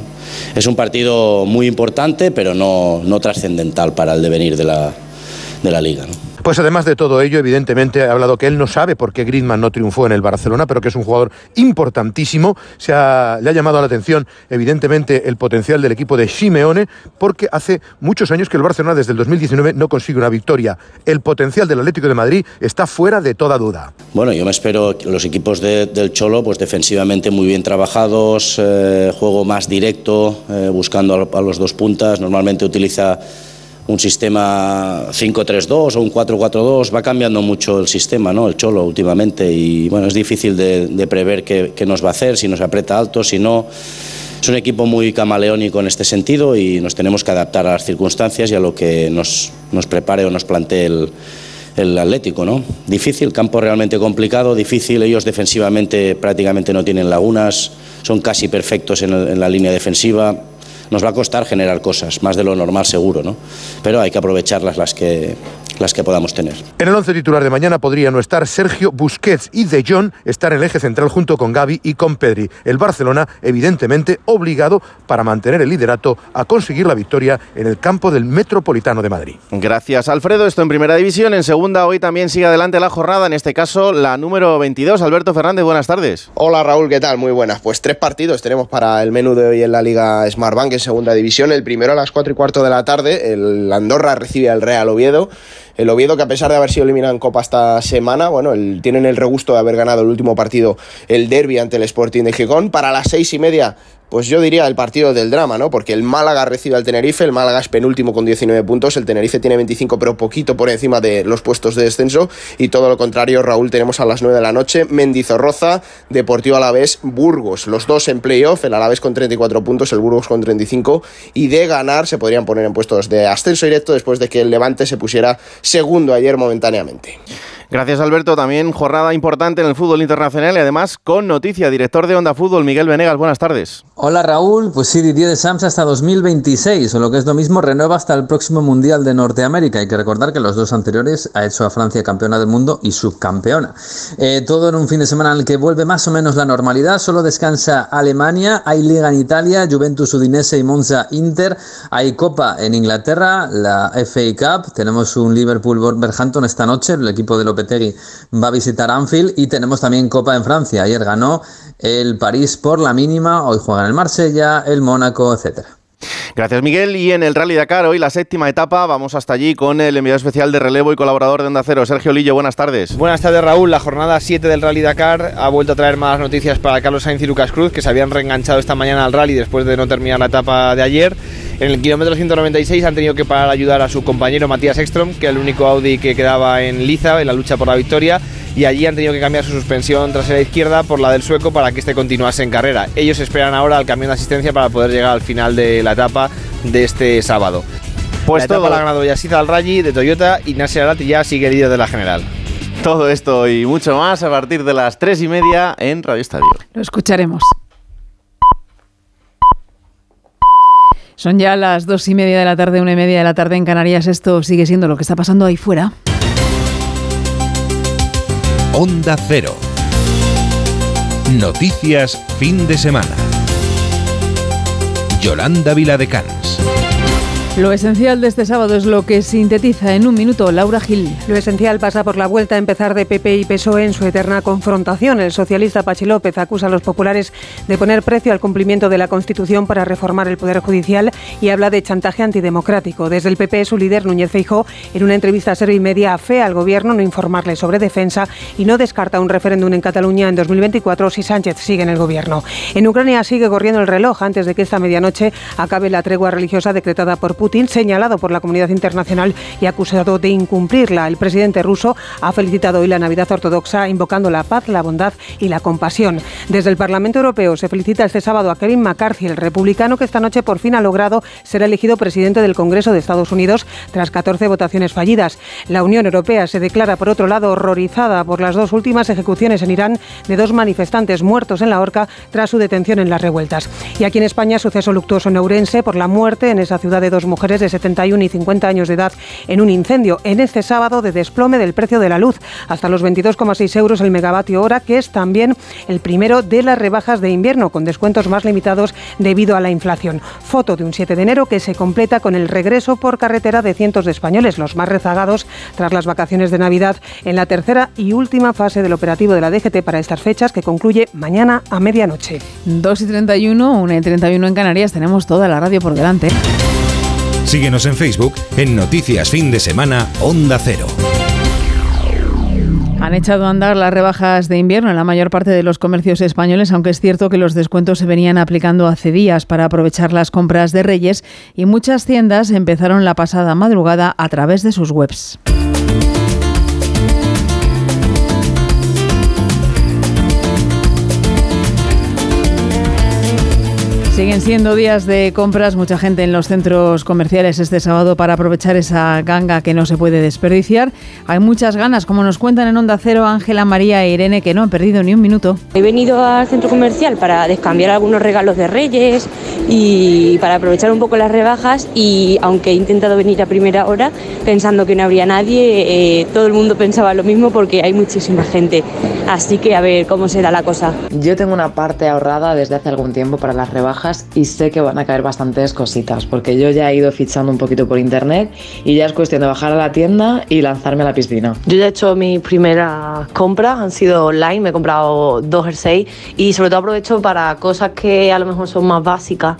Es un partido muy importante, pero no, no trascendental para el devenir de la, de la liga. Pues además de todo ello, evidentemente ha hablado que él no sabe por qué Griezmann no triunfó en el Barcelona, pero que es un jugador importantísimo. Se le ha llamado la atención, evidentemente, el potencial del equipo de Simeone, porque hace muchos años que el Barcelona desde el 2019 no consigue una victoria. El potencial del Atlético de Madrid está fuera de toda duda. Bueno, yo me espero los equipos del Cholo, pues defensivamente muy bien trabajados, eh, juego más directo, eh, buscando a los dos puntas. Normalmente utiliza un sistema 5-3-2 o un 4-4-2, va cambiando mucho el sistema, ¿no? El Cholo últimamente y bueno, es difícil de, prever qué, nos va a hacer, si nos aprieta alto, si no. Es un equipo muy camaleónico en este sentido y nos tenemos que adaptar a las circunstancias y a lo que nos, nos prepare o nos plantee el, Atlético, ¿no? Difícil, campo realmente complicado, difícil, ellos defensivamente prácticamente no tienen lagunas, son casi perfectos en, en la línea defensiva, nos va a costar generar cosas, más de lo normal seguro, ¿no? Pero hay que aprovecharlas las que, las que podamos tener. En el once titular de mañana podría no estar Sergio Busquets y De Jong estar en el eje central junto con Gaby y con Pedri. El Barcelona, evidentemente, obligado para mantener el liderato a conseguir la victoria en el campo del Metropolitano de Madrid. Gracias, Alfredo. Esto en primera división. En segunda, hoy también sigue adelante la jornada, en este caso la número 22. Alberto Fernández, buenas tardes. Hola Raúl, ¿qué tal? Muy buenas. Pues tres partidos tenemos para el menú de hoy en la Liga Smartbank en segunda división. El primero a las cuatro y cuarto de la tarde, el Andorra recibe al Real Oviedo. El Oviedo, que a pesar de haber sido eliminado en Copa esta semana, bueno, el, tienen el regusto de haber ganado el último partido, el derby ante el Sporting de Gijón. Para las seis y media pues yo diría el partido del drama, ¿no? Porque el Málaga recibe al Tenerife, el Málaga es penúltimo con 19 puntos, el Tenerife tiene 25 pero poquito por encima de los puestos de descenso y todo lo contrario, Raúl, tenemos a las 9 de la noche Mendizorroza, Deportivo Alavés, Burgos, los dos en playoff, el Alavés con 34 puntos, el Burgos con 35 y de ganar se podrían poner en puestos de ascenso directo después de que el Levante se pusiera segundo ayer momentáneamente. Gracias Alberto, también jornada importante en el fútbol internacional y además con noticia, director de Onda Fútbol, Miguel Venegas, buenas tardes. Hola Raúl, pues sí, Didier de Sams hasta 2026, o lo que es lo mismo, renueva hasta el próximo Mundial de Norteamérica. Hay que recordar que los dos anteriores ha hecho a Francia campeona del mundo y subcampeona. Eh, todo en un fin de semana en el que vuelve más o menos la normalidad, solo descansa Alemania, hay Liga en Italia, Juventus Udinese y Monza Inter, hay Copa en Inglaterra, la FA Cup, tenemos un Liverpool Wolverhampton esta noche, el equipo de Lopetegui va a visitar Anfield y tenemos también Copa en Francia. Ayer ganó el París por la mínima, hoy juegan el Marsella, el Mónaco, etcétera. Gracias Miguel. Y en el Rally Dakar, hoy la séptima etapa, vamos hasta allí con el enviado especial de relevo y colaborador de Onda Cero, Sergio Lillo. Buenas tardes. Buenas tardes Raúl. La jornada 7 del Rally Dakar ha vuelto a traer más noticias para Carlos Sainz y Lucas Cruz, que se habían reenganchado esta mañana al rally después de no terminar la etapa de ayer. En el kilómetro 196 han tenido que parar a ayudar a su compañero Matías Ekstrom, que es el único Audi que quedaba en liza en la lucha por la victoria y allí han tenido que cambiar su suspensión trasera izquierda por la del sueco para que este continuase en carrera. Ellos esperan ahora el camión de asistencia para poder llegar al final de la etapa de este sábado. Pues la etapa la ha ganado Yasiza al Rally de Toyota y Nasser Alati ya sigue líder de la general. Todo esto y mucho más a partir de las tres y media en Radio Estadio. Lo escucharemos. Son ya las dos y media de la tarde, una y media de la tarde en Canarias. Esto sigue siendo lo que está pasando ahí fuera. Onda Cero. Noticias fin de semana. Yolanda Viladecans. Lo esencial de este sábado es lo que sintetiza en un minuto Laura Gil. Lo esencial pasa por la vuelta a empezar de PP y PSOE en su eterna confrontación. El socialista Pachi López acusa a los populares de poner precio al cumplimiento de la Constitución para reformar el Poder Judicial y habla de chantaje antidemocrático. Desde el PP, su líder Núñez Feijó, en una entrevista a Ser y Media, afea al gobierno no informarle sobre defensa y no descarta un referéndum en Cataluña en 2024 si Sánchez sigue en el gobierno. En Ucrania sigue corriendo el reloj antes de que esta medianoche acabe la tregua religiosa decretada por Putin Putin, señalado por la comunidad internacional y acusado de incumplirla. El presidente ruso ha felicitado hoy la Navidad ortodoxa, invocando la paz, la bondad y la compasión. Desde el Parlamento Europeo se felicita este sábado a Kevin McCarthy, el republicano que esta noche por fin ha logrado ser elegido presidente del Congreso de Estados Unidos tras 14 votaciones fallidas. La Unión Europea se declara, por otro lado, horrorizada por las dos últimas ejecuciones en Irán de dos manifestantes muertos en la horca tras su detención en las revueltas. Y aquí en España, suceso luctuoso en Ourense por la muerte en esa ciudad de dos mujeres mujeres de 71 y 50 años de edad en un incendio en este sábado de desplome del precio de la luz hasta los 22,6 euros el megavatio hora, que es también el primero de las rebajas de invierno con descuentos más limitados debido a la inflación. Foto de un 7 de enero que se completa con el regreso por carretera de cientos de españoles, los más rezagados tras las vacaciones de Navidad, en la tercera y última fase del operativo de la DGT para estas fechas que concluye mañana a medianoche. 2 y 31, 1 y 31 en Canarias, tenemos toda la radio por delante. Síguenos en Facebook en Noticias Fin de Semana Onda Cero. Han echado a andar las rebajas de invierno en la mayor parte de los comercios españoles, aunque es cierto que los descuentos se venían aplicando hace días para aprovechar las compras de Reyes y muchas tiendas empezaron la pasada madrugada a través de sus webs. Siguen siendo días de compras, mucha gente en los centros comerciales este sábado para aprovechar esa ganga que no se puede desperdiciar. Hay muchas ganas, como nos cuentan en Onda Cero Ángela, María e Irene, que no han perdido ni un minuto. He venido al centro comercial para descambiar algunos regalos de Reyes y para aprovechar un poco las rebajas y aunque he intentado venir a primera hora pensando que no habría nadie, eh, todo el mundo pensaba lo mismo porque hay muchísima gente. Así que a ver cómo será la cosa. Yo tengo una parte ahorrada desde hace algún tiempo para las rebajas y sé que van a caer bastantes cositas porque yo ya he ido fichando un poquito por internet y ya es cuestión de bajar a la tienda y lanzarme a la piscina. Yo ya he hecho mis primeras compras, han sido online, me he comprado dos jerseys y sobre todo aprovecho para cosas que a lo mejor son más básicas,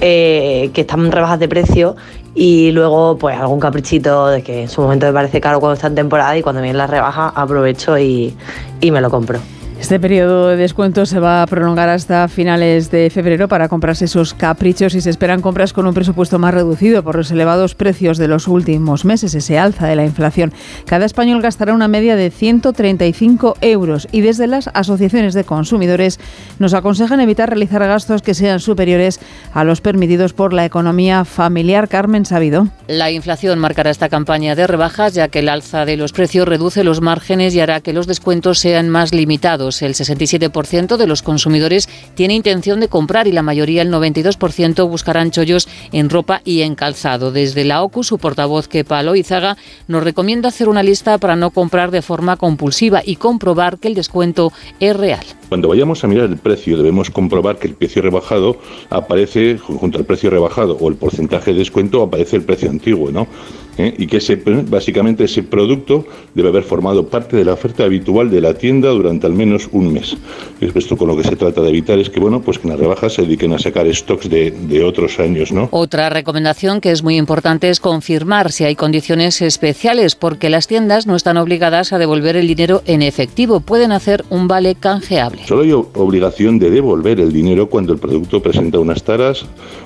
eh, que están rebajas de precio y luego pues algún caprichito de que en su momento me parece caro cuando está en temporada y cuando viene la rebaja aprovecho y, y me lo compro. Este periodo de descuento se va a prolongar hasta finales de febrero para comprarse esos caprichos y se esperan compras con un presupuesto más reducido por los elevados precios de los últimos meses, ese alza de la inflación. Cada español gastará una media de 135 euros y desde las asociaciones de consumidores nos aconsejan evitar realizar gastos que sean superiores a los permitidos por la economía familiar. Carmen Sabido. La inflación marcará esta campaña de rebajas ya que el alza de los precios reduce los márgenes y hará que los descuentos sean más limitados. El 67% de los consumidores tiene intención de comprar y la mayoría, el 92%, buscarán chollos en ropa y en calzado. Desde la OCU, su portavoz Kepa Loizaga nos recomienda hacer una lista para no comprar de forma compulsiva y comprobar que el descuento es real. Cuando vayamos a mirar el precio debemos comprobar que el precio rebajado aparece junto al precio rebajado o el porcentaje de descuento aparece el precio antiguo, ¿no? ¿Eh? y que ese, básicamente ese producto debe haber formado parte de la oferta habitual de la tienda durante al menos un mes. Esto con lo que se trata de evitar es que, bueno, pues que en las rebajas se dediquen a sacar stocks de, de otros años, ¿no? Otra recomendación que es muy importante es confirmar si hay condiciones especiales, porque las tiendas no están obligadas a devolver el dinero en efectivo, pueden hacer un vale canjeable. Solo hay obligación de devolver el dinero cuando el producto presenta unas taras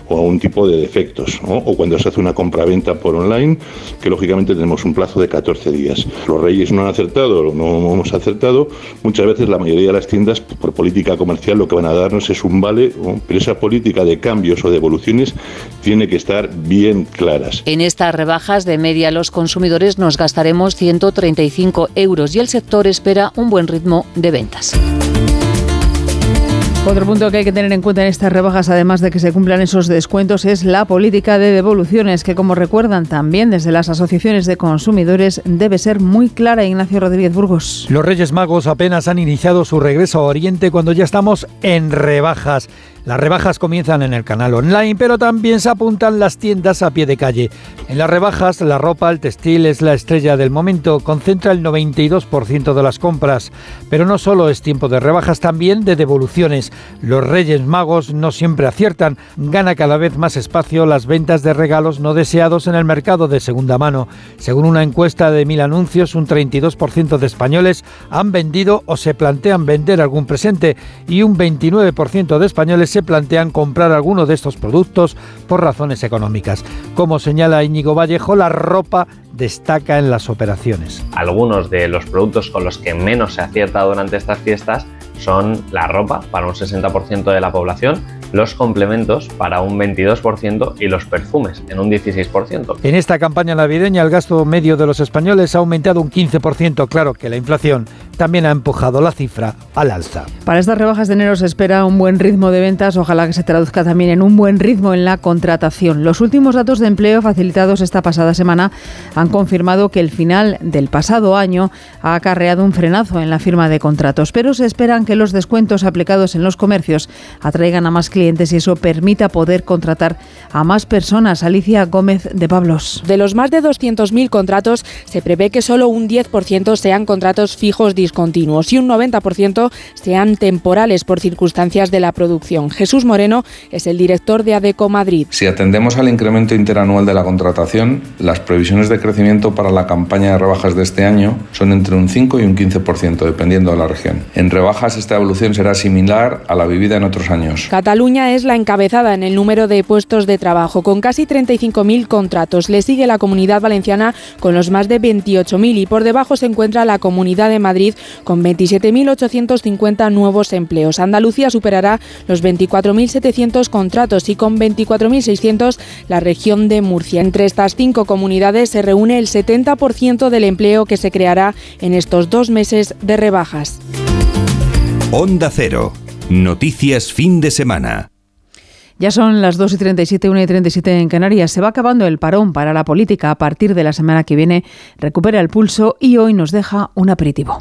o un tipo de defectos, o cuando se hace una compraventa por online que lógicamente tenemos un plazo de 14 días. Los reyes no han acertado, no hemos acertado. Muchas veces la mayoría de las tiendas, por política comercial, lo que van a darnos es un vale, pero esa política de cambios o de evoluciones tiene que estar bien claras. En estas rebajas de media los consumidores nos gastaremos 135 euros y el sector espera un buen ritmo de ventas. Otro punto que hay que tener en cuenta en estas rebajas, además de que se cumplan esos descuentos, es la política de devoluciones, que como recuerdan también desde las asociaciones de consumidores, debe ser muy clara. Ignacio Rodríguez Burgos. Los Reyes Magos apenas han iniciado su regreso a Oriente cuando ya estamos en rebajas. Las rebajas comienzan en el canal online, pero también se apuntan las tiendas a pie de calle. En las rebajas, la ropa, el textil es la estrella del momento, concentra el 92% de las compras. Pero no solo es tiempo de rebajas, también de devoluciones. Los Reyes Magos no siempre aciertan, gana cada vez más espacio las ventas de regalos no deseados en el mercado de segunda mano. Según una encuesta de Mil Anuncios, un 32% de españoles han vendido o se plantean vender algún presente y un 29% de españoles se plantean comprar alguno de estos productos por razones económicas. Como señala Íñigo Vallejo, la ropa destaca en las operaciones. Algunos de los productos con los que menos se acierta durante estas fiestas son la ropa para un 60% de la población, los complementos para un 22% y los perfumes en un 16%. En esta campaña navideña el gasto medio de los españoles ha aumentado un 15%. Claro que la inflación también ha empujado la cifra al alza. Para estas rebajas de enero se espera un buen ritmo de ventas, ojalá que se traduzca también en un buen ritmo en la contratación. Los últimos datos de empleo facilitados esta pasada semana han confirmado que el final del pasado año ha acarreado un frenazo en la firma de contratos, pero se esperan que los descuentos aplicados en los comercios atraigan a más clientes y eso permita poder contratar a más personas. Alicia Gómez de Pablos. De los más de 200.000 contratos, se prevé que solo un 10% sean contratos fijos discontinuos y un 90% sean temporales por circunstancias de la producción. Jesús Moreno es el director de ADECO Madrid. Si atendemos al incremento interanual de la contratación, las previsiones de crecimiento para la campaña de rebajas de este año son entre un 5 y un 15%, dependiendo de la región. En rebajas esta evolución será similar a la vivida en otros años. Cataluña es la encabezada en el número de puestos de trabajo, con casi 35.000 contratos. Le sigue la Comunidad Valenciana con los más de 28.000 y por debajo se encuentra la Comunidad de Madrid con 27.850 nuevos empleos. Andalucía superará los 24.700 contratos y con 24.600 la región de Murcia. Entre estas cinco comunidades se reúne el 70% del empleo que se creará en estos dos meses de rebajas. Onda Cero. Noticias fin de semana. Ya son las 2 y 37, 1 y 37 en Canarias. Se va acabando el parón para la política. A partir de la semana que viene recupera el pulso y hoy nos deja un aperitivo.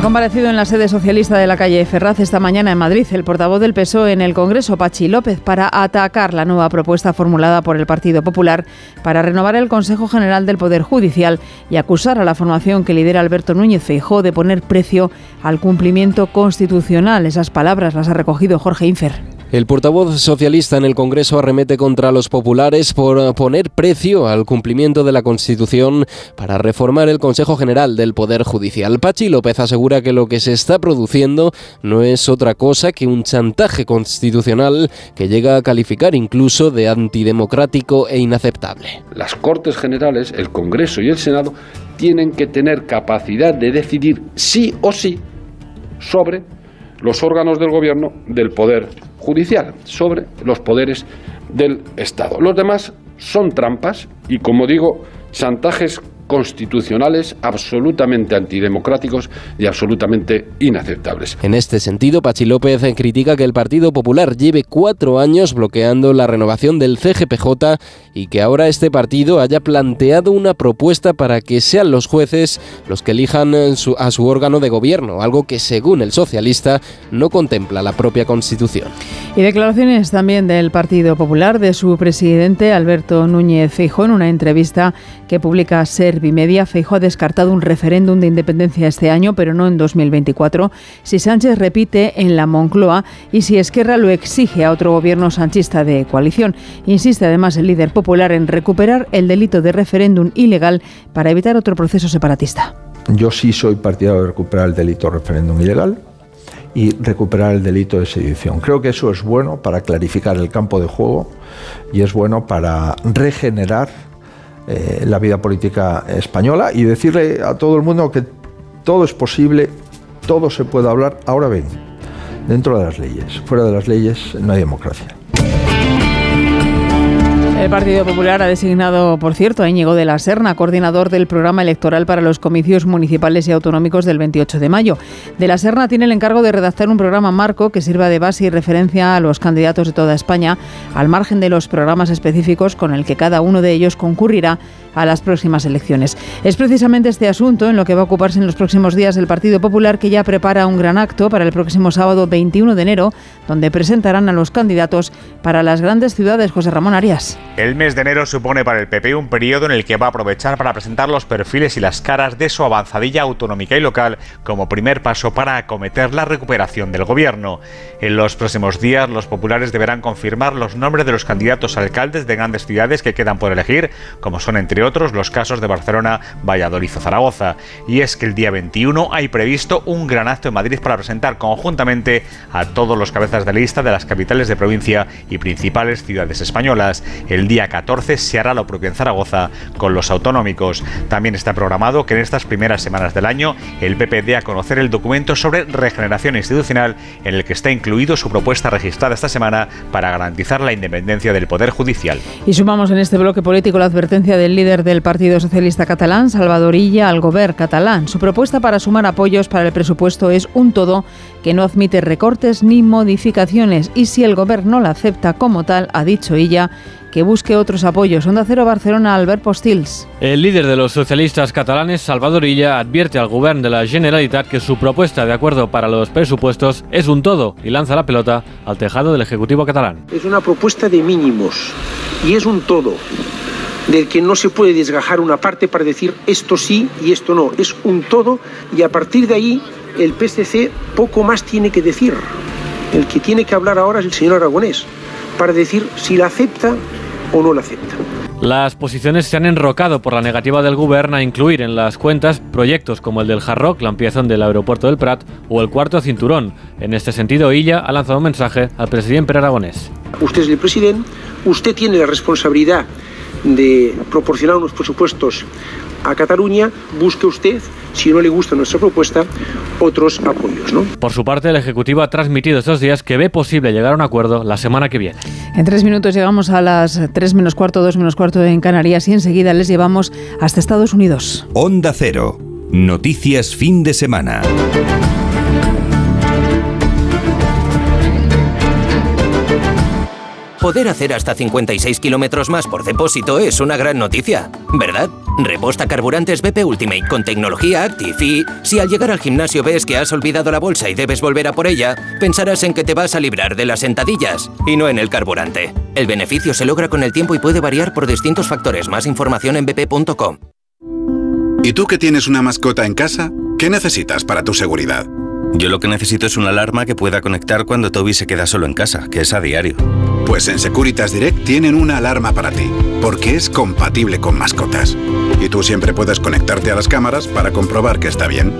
Ha comparecido en la sede socialista de la calle Ferraz esta mañana en Madrid el portavoz del PSOE en el Congreso, Pachi López, para atacar la nueva propuesta formulada por el Partido Popular para renovar el Consejo General del Poder Judicial y acusar a la formación que lidera Alberto Núñez Feijó de poner precio al cumplimiento constitucional. Esas palabras las ha recogido Jorge Infer. El portavoz socialista en el Congreso arremete contra los populares por poner precio al cumplimiento de la Constitución para reformar el Consejo General del Poder Judicial. Pachi López asegura que lo que se está produciendo no es otra cosa que un chantaje constitucional que llega a calificar incluso de antidemocrático e inaceptable. Las Cortes Generales, el Congreso y el Senado tienen que tener capacidad de decidir sí o sí sobre los órganos del gobierno del Poder Judicial, sobre los poderes del Estado. Los demás son trampas y, como digo, chantajes constitucionales absolutamente antidemocráticos y absolutamente inaceptables. En este sentido, Pachi López critica que el Partido Popular lleve cuatro años bloqueando la renovación del CGPJ y que ahora este partido haya planteado una propuesta para que sean los jueces los que elijan a su órgano de gobierno, algo que según el socialista no contempla la propia Constitución. Y declaraciones también del Partido Popular de su presidente Alberto Núñez Feijóo en una entrevista que publica Ser Bimedia, Feijo ha descartado un referéndum de independencia este año, pero no en 2024, si Sánchez repite en la Moncloa y si Esquerra lo exige a otro gobierno sanchista de coalición. Insiste además el líder popular en recuperar el delito de referéndum ilegal para evitar otro proceso separatista. Yo sí soy partidario de recuperar el delito de referéndum ilegal y recuperar el delito de sedición. Creo que eso es bueno para clarificar el campo de juego y es bueno para regenerar eh, la vida política española y decirle a todo el mundo que todo es posible, todo se puede hablar, ahora ven, dentro de las leyes. Fuera de las leyes no hay democracia. El Partido Popular ha designado, por cierto, a Íñigo de la Serna, coordinador del programa electoral para los comicios municipales y autonómicos del 28 de mayo. De la Serna tiene el encargo de redactar un programa marco que sirva de base y referencia a los candidatos de toda España, al margen de los programas específicos con el que cada uno de ellos concurrirá a las próximas elecciones. Es precisamente este asunto en lo que va a ocuparse en los próximos días el Partido Popular, que ya prepara un gran acto para el próximo sábado 21 de enero, donde presentarán a los candidatos para las grandes ciudades. José Ramón Arias. El mes de enero supone para el PP un periodo en el que va a aprovechar para presentar los perfiles y las caras de su avanzadilla autonómica y local como primer paso para acometer la recuperación del gobierno. En los próximos días los populares deberán confirmar los nombres de los candidatos alcaldes de grandes ciudades que quedan por elegir, como son entre otros los casos de Barcelona, Valladolid o Zaragoza. Y es que el día 21 hay previsto un gran acto en Madrid para presentar conjuntamente a todos los cabezas de lista de las capitales de provincia y principales ciudades españolas. El día 14 se hará lo propio en Zaragoza con los autonómicos. También está programado que en estas primeras semanas del año el PP dé a conocer el documento sobre regeneración institucional en el que está incluido su propuesta registrada esta semana para garantizar la independencia del Poder Judicial. Y sumamos en este bloque político la advertencia del líder del Partido Socialista Catalán, Salvador Illa, al gobierno catalán. Su propuesta para sumar apoyos para el presupuesto es un todo que no admite recortes ni modificaciones y si el gobierno no la acepta como tal, ha dicho Illa, que busque otros apoyos. Onda Cero Barcelona, Albert Postils. El líder de los socialistas catalanes, Salvador Illa, advierte al gobierno de la Generalitat que su propuesta de acuerdo para los presupuestos es un todo y lanza la pelota al tejado del Ejecutivo catalán. Es una propuesta de mínimos y es un todo del que no se puede desgajar una parte para decir esto sí y esto no. Es un todo y a partir de ahí el PSC poco más tiene que decir. El que tiene que hablar ahora es el señor Aragonés para decir si la acepta o no la acepta. Las posiciones se han enrocado por la negativa del Gobierno a incluir en las cuentas proyectos como el del Hard la ampliación del aeropuerto del Prat o el cuarto cinturón. En este sentido, Illa ha lanzado un mensaje al presidente Aragonés. Usted es el presidente, usted tiene la responsabilidad de proporcionar unos presupuestos a Cataluña, busque usted, si no le gusta nuestra propuesta, otros apoyos. ¿no? Por su parte, el Ejecutivo ha transmitido estos días que ve posible llegar a un acuerdo la semana que viene. En tres minutos llegamos a las tres menos cuarto, dos menos cuarto en Canarias y enseguida les llevamos hasta Estados Unidos. Onda Cero. Noticias fin de semana. Poder hacer hasta 56 kilómetros más por depósito es una gran noticia, ¿verdad? Reposta carburantes BP Ultimate con tecnología Active y si al llegar al gimnasio ves que has olvidado la bolsa y debes volver a por ella, pensarás en que te vas a librar de las sentadillas y no en el carburante. El beneficio se logra con el tiempo y puede variar por distintos factores. Más información en bp.com. ¿Y tú que tienes una mascota en casa? ¿Qué necesitas para tu seguridad? Yo lo que necesito es una alarma que pueda conectar cuando Toby se queda solo en casa, que es a diario. Pues en Securitas Direct tienen una alarma para ti, porque es compatible con mascotas. Y tú siempre puedes conectarte a las cámaras para comprobar que está bien.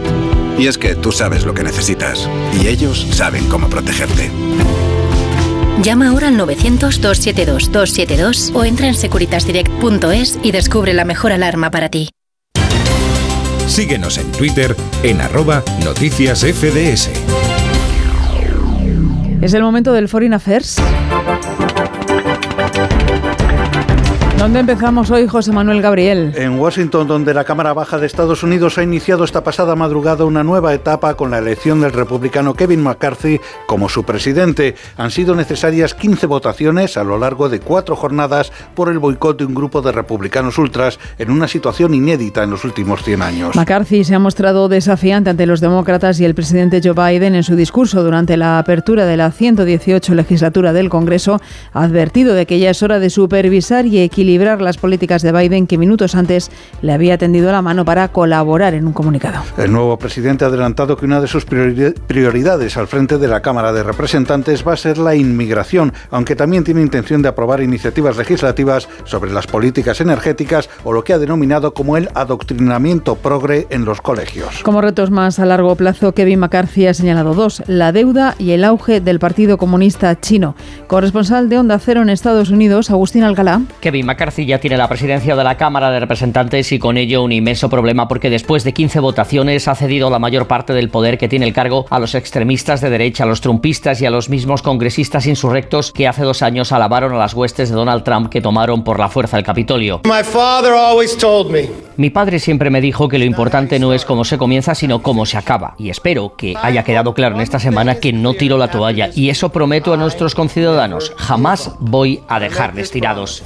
Y es que tú sabes lo que necesitas, y ellos saben cómo protegerte. Llama ahora al 900-272-272 o entra en securitasdirect.es y descubre la mejor alarma para ti. Síguenos en Twitter en arroba noticias FDS. Es el momento del Foreign Affairs. ¿Dónde empezamos hoy, José Manuel Gabriel? En Washington, donde la Cámara Baja de Estados Unidos ha iniciado esta pasada madrugada una nueva etapa con la elección del republicano Kevin McCarthy como su presidente. Han sido necesarias 15 votaciones a lo largo de cuatro jornadas por el boicot de un grupo de republicanos ultras en una situación inédita en los últimos 100 años. McCarthy se ha mostrado desafiante ante los demócratas y el presidente Joe Biden en su discurso durante la apertura de la 118 legislatura del Congreso. Ha advertido de que ya es hora de supervisar y equilibrar equilibrar las políticas de Biden que minutos antes le había tendido la mano para colaborar en un comunicado. El nuevo presidente ha adelantado que una de sus prioridades al frente de la Cámara de Representantes va a ser la inmigración, aunque también tiene intención de aprobar iniciativas legislativas sobre las políticas energéticas o lo que ha denominado como el adoctrinamiento progre en los colegios. Como retos más a largo plazo, Kevin McCarthy ha señalado dos, la deuda y el auge del Partido Comunista Chino. Corresponsal de Onda Cero en Estados Unidos, Agustín Alcalá. Kevin McCarthy ya tiene la presidencia de la Cámara de Representantes y con ello un inmenso problema porque después de 15 votaciones ha cedido la mayor parte del poder que tiene el cargo a los extremistas de derecha, a los trumpistas y a los mismos congresistas insurrectos que hace dos años alabaron a las huestes de Donald Trump que tomaron por la fuerza el Capitolio. Mi padre siempre me dijo que lo importante no es cómo se comienza, sino cómo se acaba. Y espero que haya quedado claro en esta semana que no tiro la toalla. Y eso prometo a nuestros conciudadanos. Jamás voy a dejarles tirados.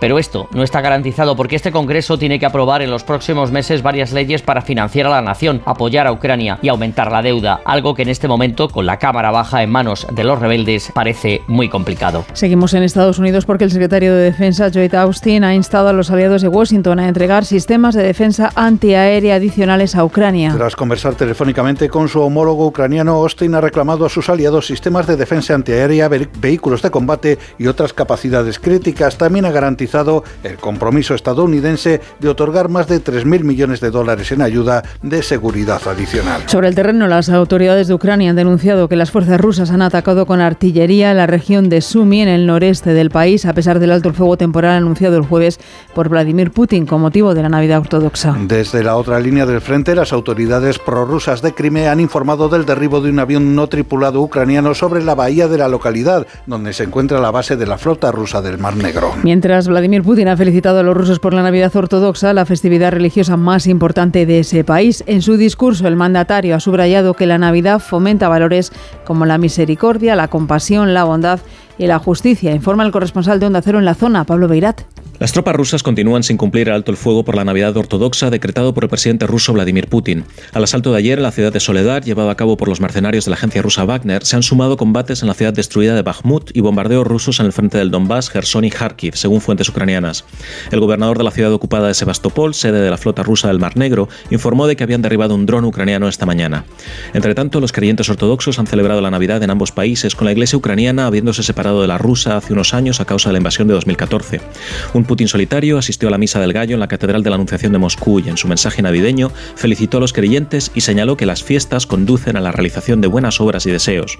Pero esto no está garantizado porque este Congreso tiene que aprobar en los próximos meses varias leyes para financiar a la nación, apoyar a Ucrania y aumentar la deuda, algo que en este momento, con la Cámara Baja en manos de los rebeldes, parece muy complicado. Seguimos en Estados Unidos porque el secretario de Defensa, Lloyd Austin, ha instado a los aliados de Washington a entregar sistemas de defensa antiaérea adicionales a Ucrania. Tras conversar telefónicamente con su homólogo ucraniano, Austin ha reclamado a sus aliados sistemas de defensa antiaérea, vehículos de combate y otras capacidades críticas. También ha garantizado el compromiso estadounidense de otorgar más de 3.000 millones de dólares en ayuda de seguridad adicional. Sobre el terreno, las autoridades de Ucrania han denunciado que las fuerzas rusas han atacado con artillería la región de Sumy, en el noreste del país, a pesar del alto el fuego temporal anunciado el jueves por Vladimir Putin con motivo de la Navidad ortodoxa. Desde la otra línea del frente, las autoridades prorrusas de Crimea han informado del derribo de un avión no tripulado ucraniano sobre la bahía de la localidad, donde se encuentra la base de la flota rusa del Mar Negro. Mientras Vladimir Putin ha felicitado a los rusos por la Navidad ortodoxa, la festividad religiosa más importante de ese país, en su discurso el mandatario ha subrayado que la Navidad fomenta valores como la misericordia, la compasión, la bondad y la justicia, informa el corresponsal de Onda Cero en la zona, Pablo Beirat. Las tropas rusas continúan sin cumplir el alto el fuego por la Navidad ortodoxa decretado por el presidente ruso Vladimir Putin. Al asalto de ayer en la ciudad de Soledad, llevado a cabo por los mercenarios de la agencia rusa Wagner, se han sumado combates en la ciudad destruida de Bakhmut y bombardeos rusos en el frente del Donbass, Gerson y Kharkiv, según fuentes ucranianas. El gobernador de la ciudad ocupada de Sebastopol, sede de la flota rusa del Mar Negro, informó de que habían derribado un dron ucraniano esta mañana. Entre tanto, los creyentes ortodoxos han celebrado la Navidad en ambos países, con la iglesia ucraniana habiéndose separado de la rusa hace unos años a causa de la invasión de 2014. Un Putin solitario asistió a la Misa del Gallo en la Catedral de la Anunciación de Moscú y en su mensaje navideño felicitó a los creyentes y señaló que las fiestas conducen a la realización de buenas obras y deseos.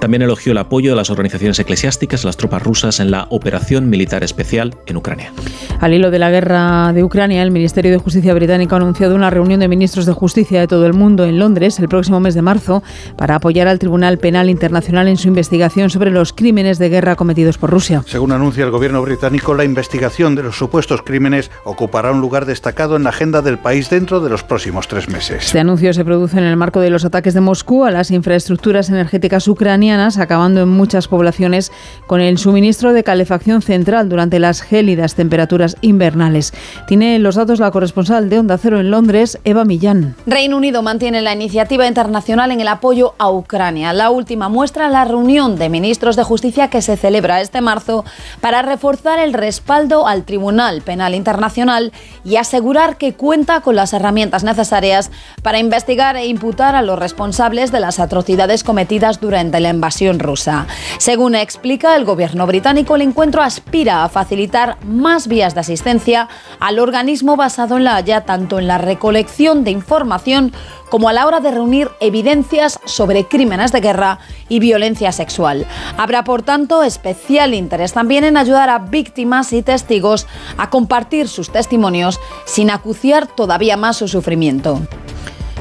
También elogió el apoyo de las organizaciones eclesiásticas a las tropas rusas en la Operación Militar Especial en Ucrania. Al hilo de la guerra de Ucrania, el Ministerio de Justicia británico ha anunciado una reunión de ministros de justicia de todo el mundo en Londres el próximo mes de marzo para apoyar al Tribunal Penal Internacional en su investigación sobre los crímenes de guerra cometidos por Rusia. Según anuncia el gobierno británico, la investigación de los supuestos crímenes ocupará un lugar destacado en la agenda del país dentro de los próximos tres meses. Este anuncio se produce en el marco de los ataques de Moscú a las infraestructuras energéticas ucranianas, acabando en muchas poblaciones con el suministro de calefacción central durante las gélidas temperaturas invernales. Tiene los datos la corresponsal de Onda Cero en Londres, Eva Millán. Reino Unido mantiene la iniciativa internacional en el apoyo a Ucrania. La última muestra la reunión de ministros de justicia que se celebra este marzo para reforzar el respaldo al al Tribunal Penal Internacional y asegurar que cuenta con las herramientas necesarias para investigar e imputar a los responsables de las atrocidades cometidas durante la invasión rusa. Según explica el gobierno británico, el encuentro aspira a facilitar más vías de asistencia al organismo basado en la Haya tanto en la recolección de información como a la hora de reunir evidencias sobre crímenes de guerra y violencia sexual. Habrá, por tanto, especial interés también en ayudar a víctimas y testigos a compartir sus testimonios sin acuciar todavía más su sufrimiento.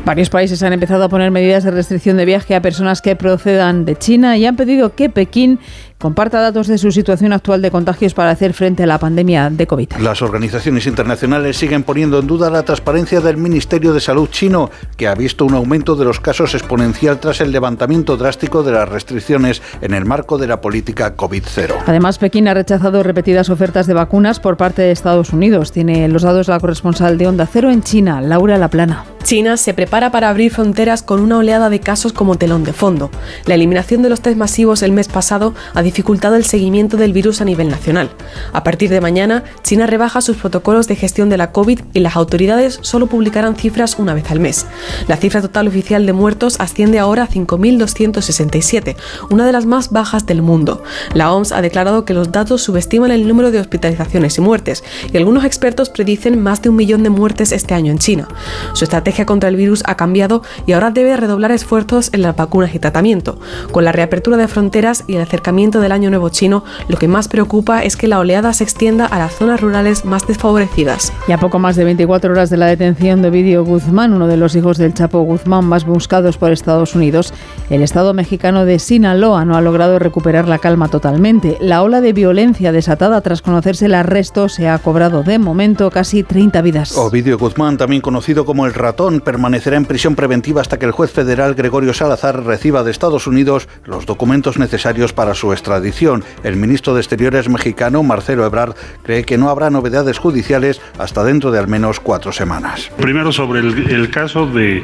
Varios países han empezado a poner medidas de restricción de viaje a personas que procedan de China y han pedido que Pekín comparta datos de su situación actual de contagios para hacer frente a la pandemia de COVID. Las organizaciones internacionales siguen poniendo en duda la transparencia del Ministerio de Salud chino, que ha visto un aumento de los casos exponencial tras el levantamiento drástico de las restricciones en el marco de la política COVID-0. Además, Pekín ha rechazado repetidas ofertas de vacunas por parte de Estados Unidos. Tiene los datos la corresponsal de Onda Cero en China, Laura Laplana. China se prepara para abrir fronteras con una oleada de casos como telón de fondo. La eliminación de los test masivos el mes pasado ha dificultado el seguimiento del virus a nivel nacional. A partir de mañana, China rebaja sus protocolos de gestión de la COVID y las autoridades solo publicarán cifras una vez al mes. La cifra total oficial de muertos asciende ahora a 5.267, una de las más bajas del mundo. La OMS ha declarado que los datos subestiman el número de hospitalizaciones y muertes, y algunos expertos predicen más de un millón de muertes este año en China. Su estrategia contra el virus ha cambiado y ahora debe redoblar esfuerzos en las vacunas y tratamiento. Con la reapertura de fronteras y el acercamiento del Año Nuevo Chino, lo que más preocupa es que la oleada se extienda a las zonas rurales más desfavorecidas. Y a poco más de 24 horas de la detención de Ovidio Guzmán, uno de los hijos del Chapo Guzmán más buscados por Estados Unidos, el Estado mexicano de Sinaloa no ha logrado recuperar la calma totalmente. La ola de violencia desatada tras conocerse el arresto se ha cobrado de momento casi 30 vidas. Ovidio Guzmán, también conocido como el ratón, permanecerá en prisión preventiva hasta que el juez federal Gregorio Salazar reciba de Estados Unidos los documentos necesarios para su estado extradición. El ministro de Exteriores mexicano, Marcelo Ebrard, cree que no habrá novedades judiciales hasta dentro de al menos cuatro semanas. Primero, sobre el, el caso de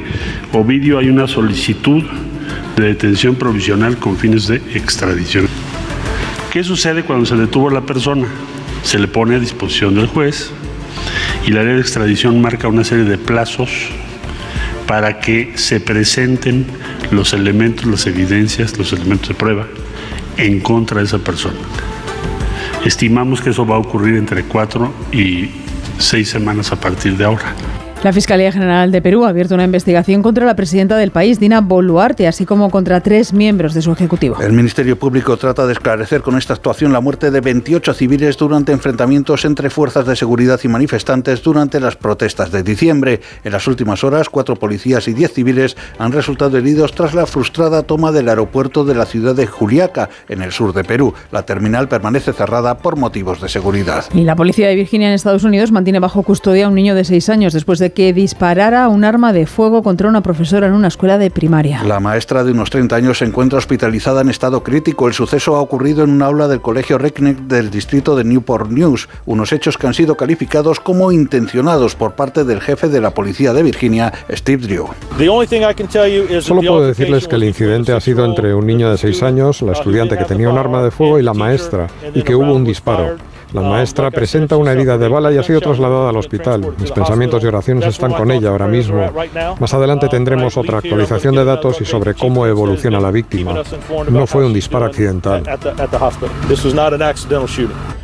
Ovidio, hay una solicitud de detención provisional con fines de extradición. ¿Qué sucede cuando se detuvo a la persona? Se le pone a disposición del juez y la ley de extradición marca una serie de plazos para que se presenten los elementos, las evidencias, los elementos de prueba en contra de esa persona. Estimamos que eso va a ocurrir entre cuatro y seis semanas a partir de ahora. La Fiscalía General de Perú ha abierto una investigación contra la presidenta del país, Dina Boluarte, así como contra tres miembros de su ejecutivo. El Ministerio Público trata de esclarecer con esta actuación la muerte de 28 civiles durante enfrentamientos entre fuerzas de seguridad y manifestantes durante las protestas de diciembre. En las últimas horas, cuatro policías y diez civiles han resultado heridos tras la frustrada toma del aeropuerto de la ciudad de Juliaca, en el sur de Perú. La terminal permanece cerrada por motivos de seguridad. Y la policía de Virginia en Estados Unidos mantiene bajo custodia a un niño de seis años después de que disparara un arma de fuego contra una profesora en una escuela de primaria. La maestra de unos 30 años se encuentra hospitalizada en estado crítico. El suceso ha ocurrido en un aula del colegio Reckneck del distrito de Newport News, unos hechos que han sido calificados como intencionados por parte del jefe de la policía de Virginia, Steve Drew. Solo puedo decirles que el incidente ha sido entre un niño de 6 años, la estudiante que tenía un arma de fuego y la maestra, y que hubo un disparo. La maestra presenta una herida de bala y ha sido trasladada al hospital. Mis pensamientos y oraciones están con ella ahora mismo. Más adelante tendremos otra actualización de datos y sobre cómo evoluciona la víctima. No fue un disparo accidental.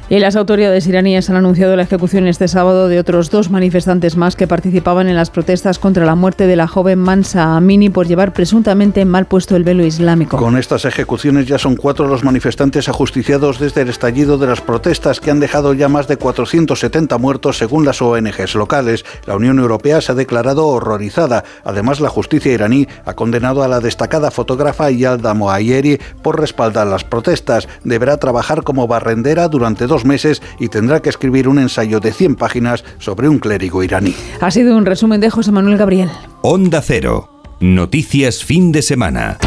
Y las autoridades iraníes han anunciado la ejecución este sábado de otros dos manifestantes más que participaban en las protestas contra la muerte de la joven Mansa Amini por llevar presuntamente mal puesto el velo islámico. Con estas ejecuciones ya son cuatro los manifestantes ajusticiados desde el estallido de las protestas que han dejado ya más de 470 muertos según las ONGs locales. La Unión Europea se ha declarado horrorizada. Además, la justicia iraní ha condenado a la destacada fotógrafa Yalda Moayeri por respaldar las protestas. Deberá trabajar como barrendera durante dos meses y tendrá que escribir un ensayo de 100 páginas sobre un clérigo iraní. Ha sido un resumen de José Manuel Gabriel. Onda Cero. Noticias fin de semana.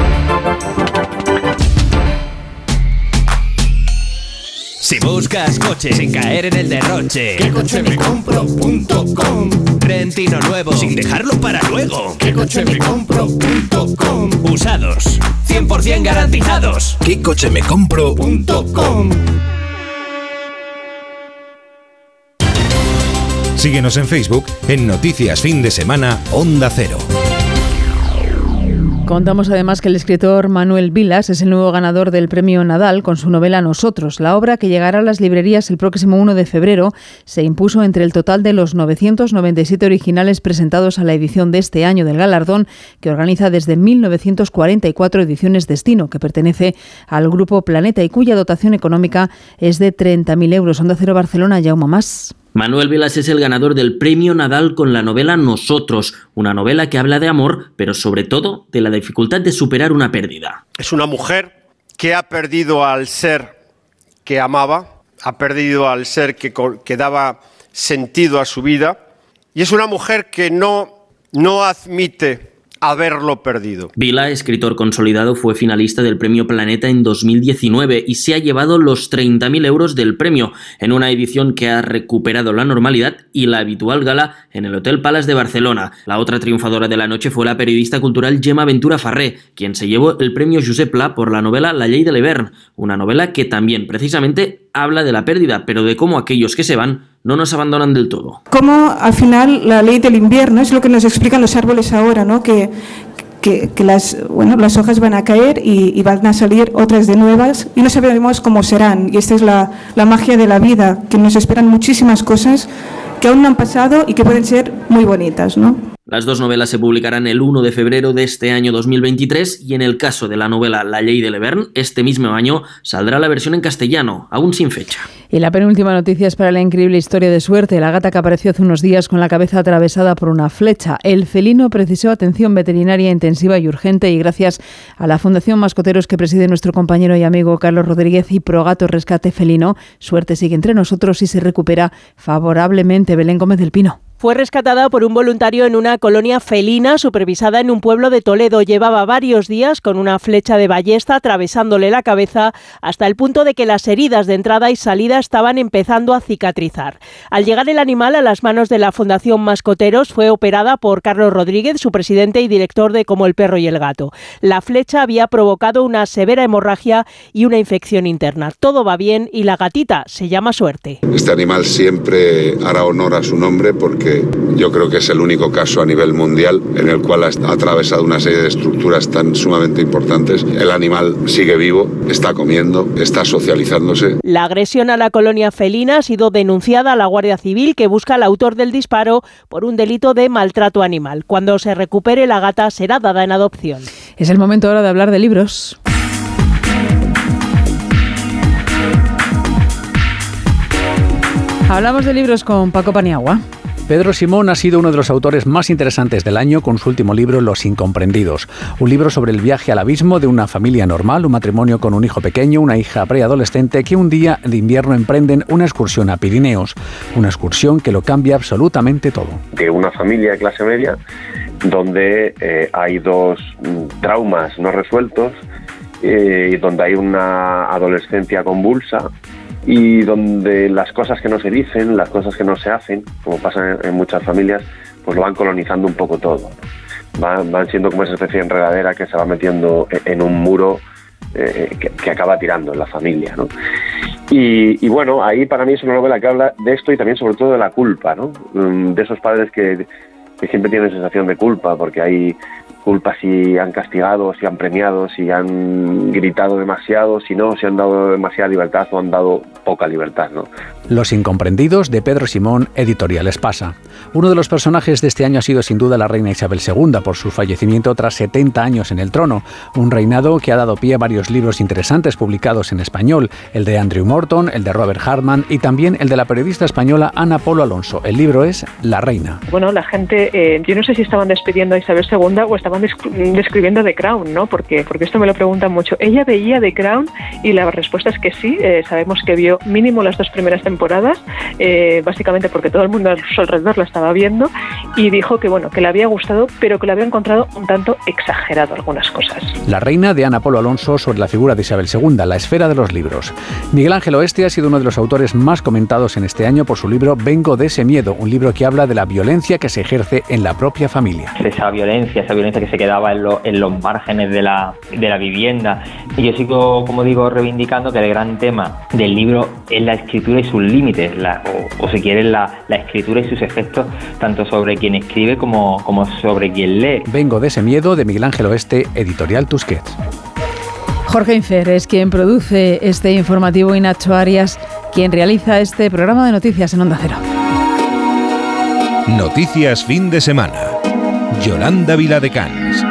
Si buscas coche sin caer en el derroche, ¿qué coche me compro.com? Rentino nuevo sin dejarlo para luego, ¿qué coche me compro.com? Usados, 100% garantizados, ¿qué coche me compro.com? Síguenos en Facebook en Noticias Fin de Semana Onda Cero. Contamos además que el escritor Manuel Vilas es el nuevo ganador del premio Nadal con su novela Nosotros. La obra, que llegará a las librerías el próximo 1 de febrero, se impuso entre el total de los 997 originales presentados a la edición de este año del galardón, que organiza desde 1944 Ediciones Destino, que pertenece al grupo Planeta y cuya dotación económica es de 30.000 euros. Onda Cero Barcelona, Jaume Más. Manuel Vilas es el ganador del premio Nadal con la novela Nosotros, una novela que habla de amor, pero sobre todo de la dificultad de superar una pérdida. Es una mujer que ha perdido al ser que amaba, ha perdido al ser que, que daba sentido a su vida, y es una mujer que no, no admite haberlo perdido. Vila, escritor consolidado, fue finalista del Premio Planeta en 2019 y se ha llevado los 30.000 euros del premio en una edición que ha recuperado la normalidad y la habitual gala en el Hotel Palace de Barcelona. La otra triunfadora de la noche fue la periodista cultural Gemma Ventura Farré, quien se llevó el premio Josep Pla por la novela La Ley de l'Hivern, una novela que también precisamente habla de la pérdida, pero de cómo aquellos que se van no nos abandonan del todo. Cómo al final la ley del invierno es lo que nos explican los árboles ahora, ¿no? Que, que, las, bueno, las hojas van a caer y, van a salir otras de nuevas y no sabemos cómo serán. Y esta es la, la magia de la vida, que nos esperan muchísimas cosas que aún no han pasado y que pueden ser muy bonitas, ¿no? Las dos novelas se publicarán el 1 de febrero de este año 2023 y en el caso de la novela La Ley de Levern, este mismo año saldrá la versión en castellano, aún sin fecha. Y la penúltima noticia es para la increíble historia de suerte. La gata que apareció hace unos días con la cabeza atravesada por una flecha. El felino precisó atención veterinaria intensiva y urgente y gracias a la Fundación Mascoteros que preside nuestro compañero y amigo Carlos Rodríguez y Progato Rescate Felino, suerte sigue entre nosotros y se recupera favorablemente. Belén Gómez del Pino. Fue rescatada por un voluntario en una colonia felina supervisada en un pueblo de Toledo. Llevaba varios días con una flecha de ballesta atravesándole la cabeza hasta el punto de que las heridas de entrada y salida estaban empezando a cicatrizar. Al llegar el animal a las manos de la Fundación Mascoteros fue operada por Carlos Rodríguez, su presidente y director de Como el perro y el gato. La flecha había provocado una severa hemorragia y una infección interna. Todo va bien y la gatita se llama Suerte. Este animal siempre hará honor a su nombre porque yo creo que es el único caso a nivel mundial en el cual ha atravesado una serie de estructuras tan sumamente importantes. El animal sigue vivo, está comiendo, está socializándose. La agresión a la colonia felina ha sido denunciada a la Guardia Civil que busca al autor del disparo por un delito de maltrato animal. Cuando se recupere la gata será dada en adopción. Es el momento ahora de hablar de libros. Hablamos de libros con Paco Paniagua. Pedro Simón ha sido uno de los autores más interesantes del año con su último libro Los Incomprendidos, un libro sobre el viaje al abismo de una familia normal, un matrimonio con un hijo pequeño, una hija preadolescente que un día de invierno emprenden una excursión a Pirineos, una excursión que lo cambia absolutamente todo. De una familia de clase media donde eh, hay dos mm, traumas no resueltos eh, donde hay una adolescencia convulsa y donde las cosas que no se dicen, las cosas que no se hacen, como pasa en, muchas familias, pues lo van colonizando un poco todo. Van, siendo como esa especie de enredadera que se va metiendo e, en un muro eh, que, acaba tirando en la familia. Y, bueno, ahí para mí es una novela que habla de esto y también sobre todo de la culpa, ¿no? Mm, de esos padres que siempre tienen sensación de culpa porque hay culpa si han castigado, si han premiado, si han gritado demasiado, si no, si han dado demasiada libertad o han dado poca libertad, ¿no? Los incomprendidos de Pedro Simón, Editorial Espasa. Uno de los personajes de este año ha sido sin duda la reina Isabel II por su fallecimiento tras 70 años en el trono, un reinado que ha dado pie a varios libros interesantes publicados en español, el de Andrew Morton, el de Robert Hartman y también el de la periodista española Ana Polo Alonso. El libro es La reina. Bueno, la gente, eh, yo no sé si estaban despidiendo a Isabel II o estaban describiendo The Crown, ¿no? Porque, porque esto me lo preguntan mucho. Ella veía The Crown y la respuesta es que sí, eh, sabemos que vio mínimo las dos primeras temporadas, eh, básicamente porque todo el mundo a su alrededor la estaba viendo y dijo que bueno, que le había gustado, pero que le había encontrado un tanto exagerado algunas cosas. La reina de Ana Polo Alonso sobre la figura de Isabel II, la esfera de los libros. Miguel Ángel Oeste ha sido uno de los autores más comentados en este año por su libro Vengo de ese miedo, un libro que habla de la violencia que se ejerce en la propia familia. Esa violencia, esa violencia que se quedaba en, en los márgenes de la, de la vivienda. Y yo sigo, como digo, reivindicando que el gran tema del libro es la escritura y sus límites, o, si quieres la, escritura y sus efectos, tanto sobre quien escribe como, como sobre quien lee. Vengo de ese miedo de Miguel Ángel Oeste, editorial Tusquets. Jorge Infer es quien produce este informativo y Nacho Arias quien realiza este programa de noticias en Onda Cero. Noticias fin de semana. Yolanda Viladecans.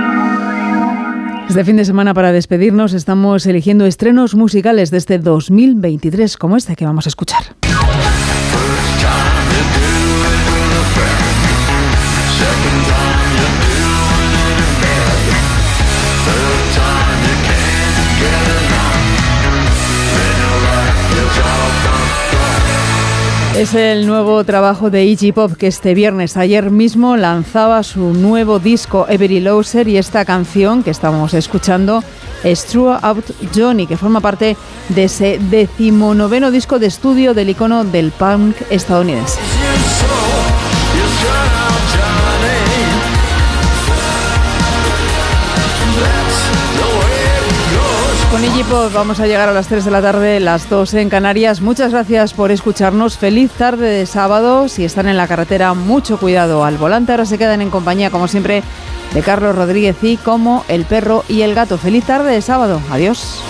Este fin de semana para despedirnos estamos eligiendo estrenos musicales de este 2023 como este que vamos a escuchar. Es el nuevo trabajo de Iggy Pop que este viernes, ayer mismo, lanzaba su nuevo disco Every Loser y esta canción que estamos escuchando es True Out Johnny, que forma parte de ese decimonoveno disco de estudio del icono del punk estadounidense. Vamos a llegar a las 3 de la tarde, las 2 en Canarias. Muchas gracias por escucharnos. Feliz tarde de sábado. Si están en la carretera, mucho cuidado al volante. Ahora se quedan en compañía, como siempre, de Carlos Rodríguez y como el perro y el gato. Feliz tarde de sábado. Adiós.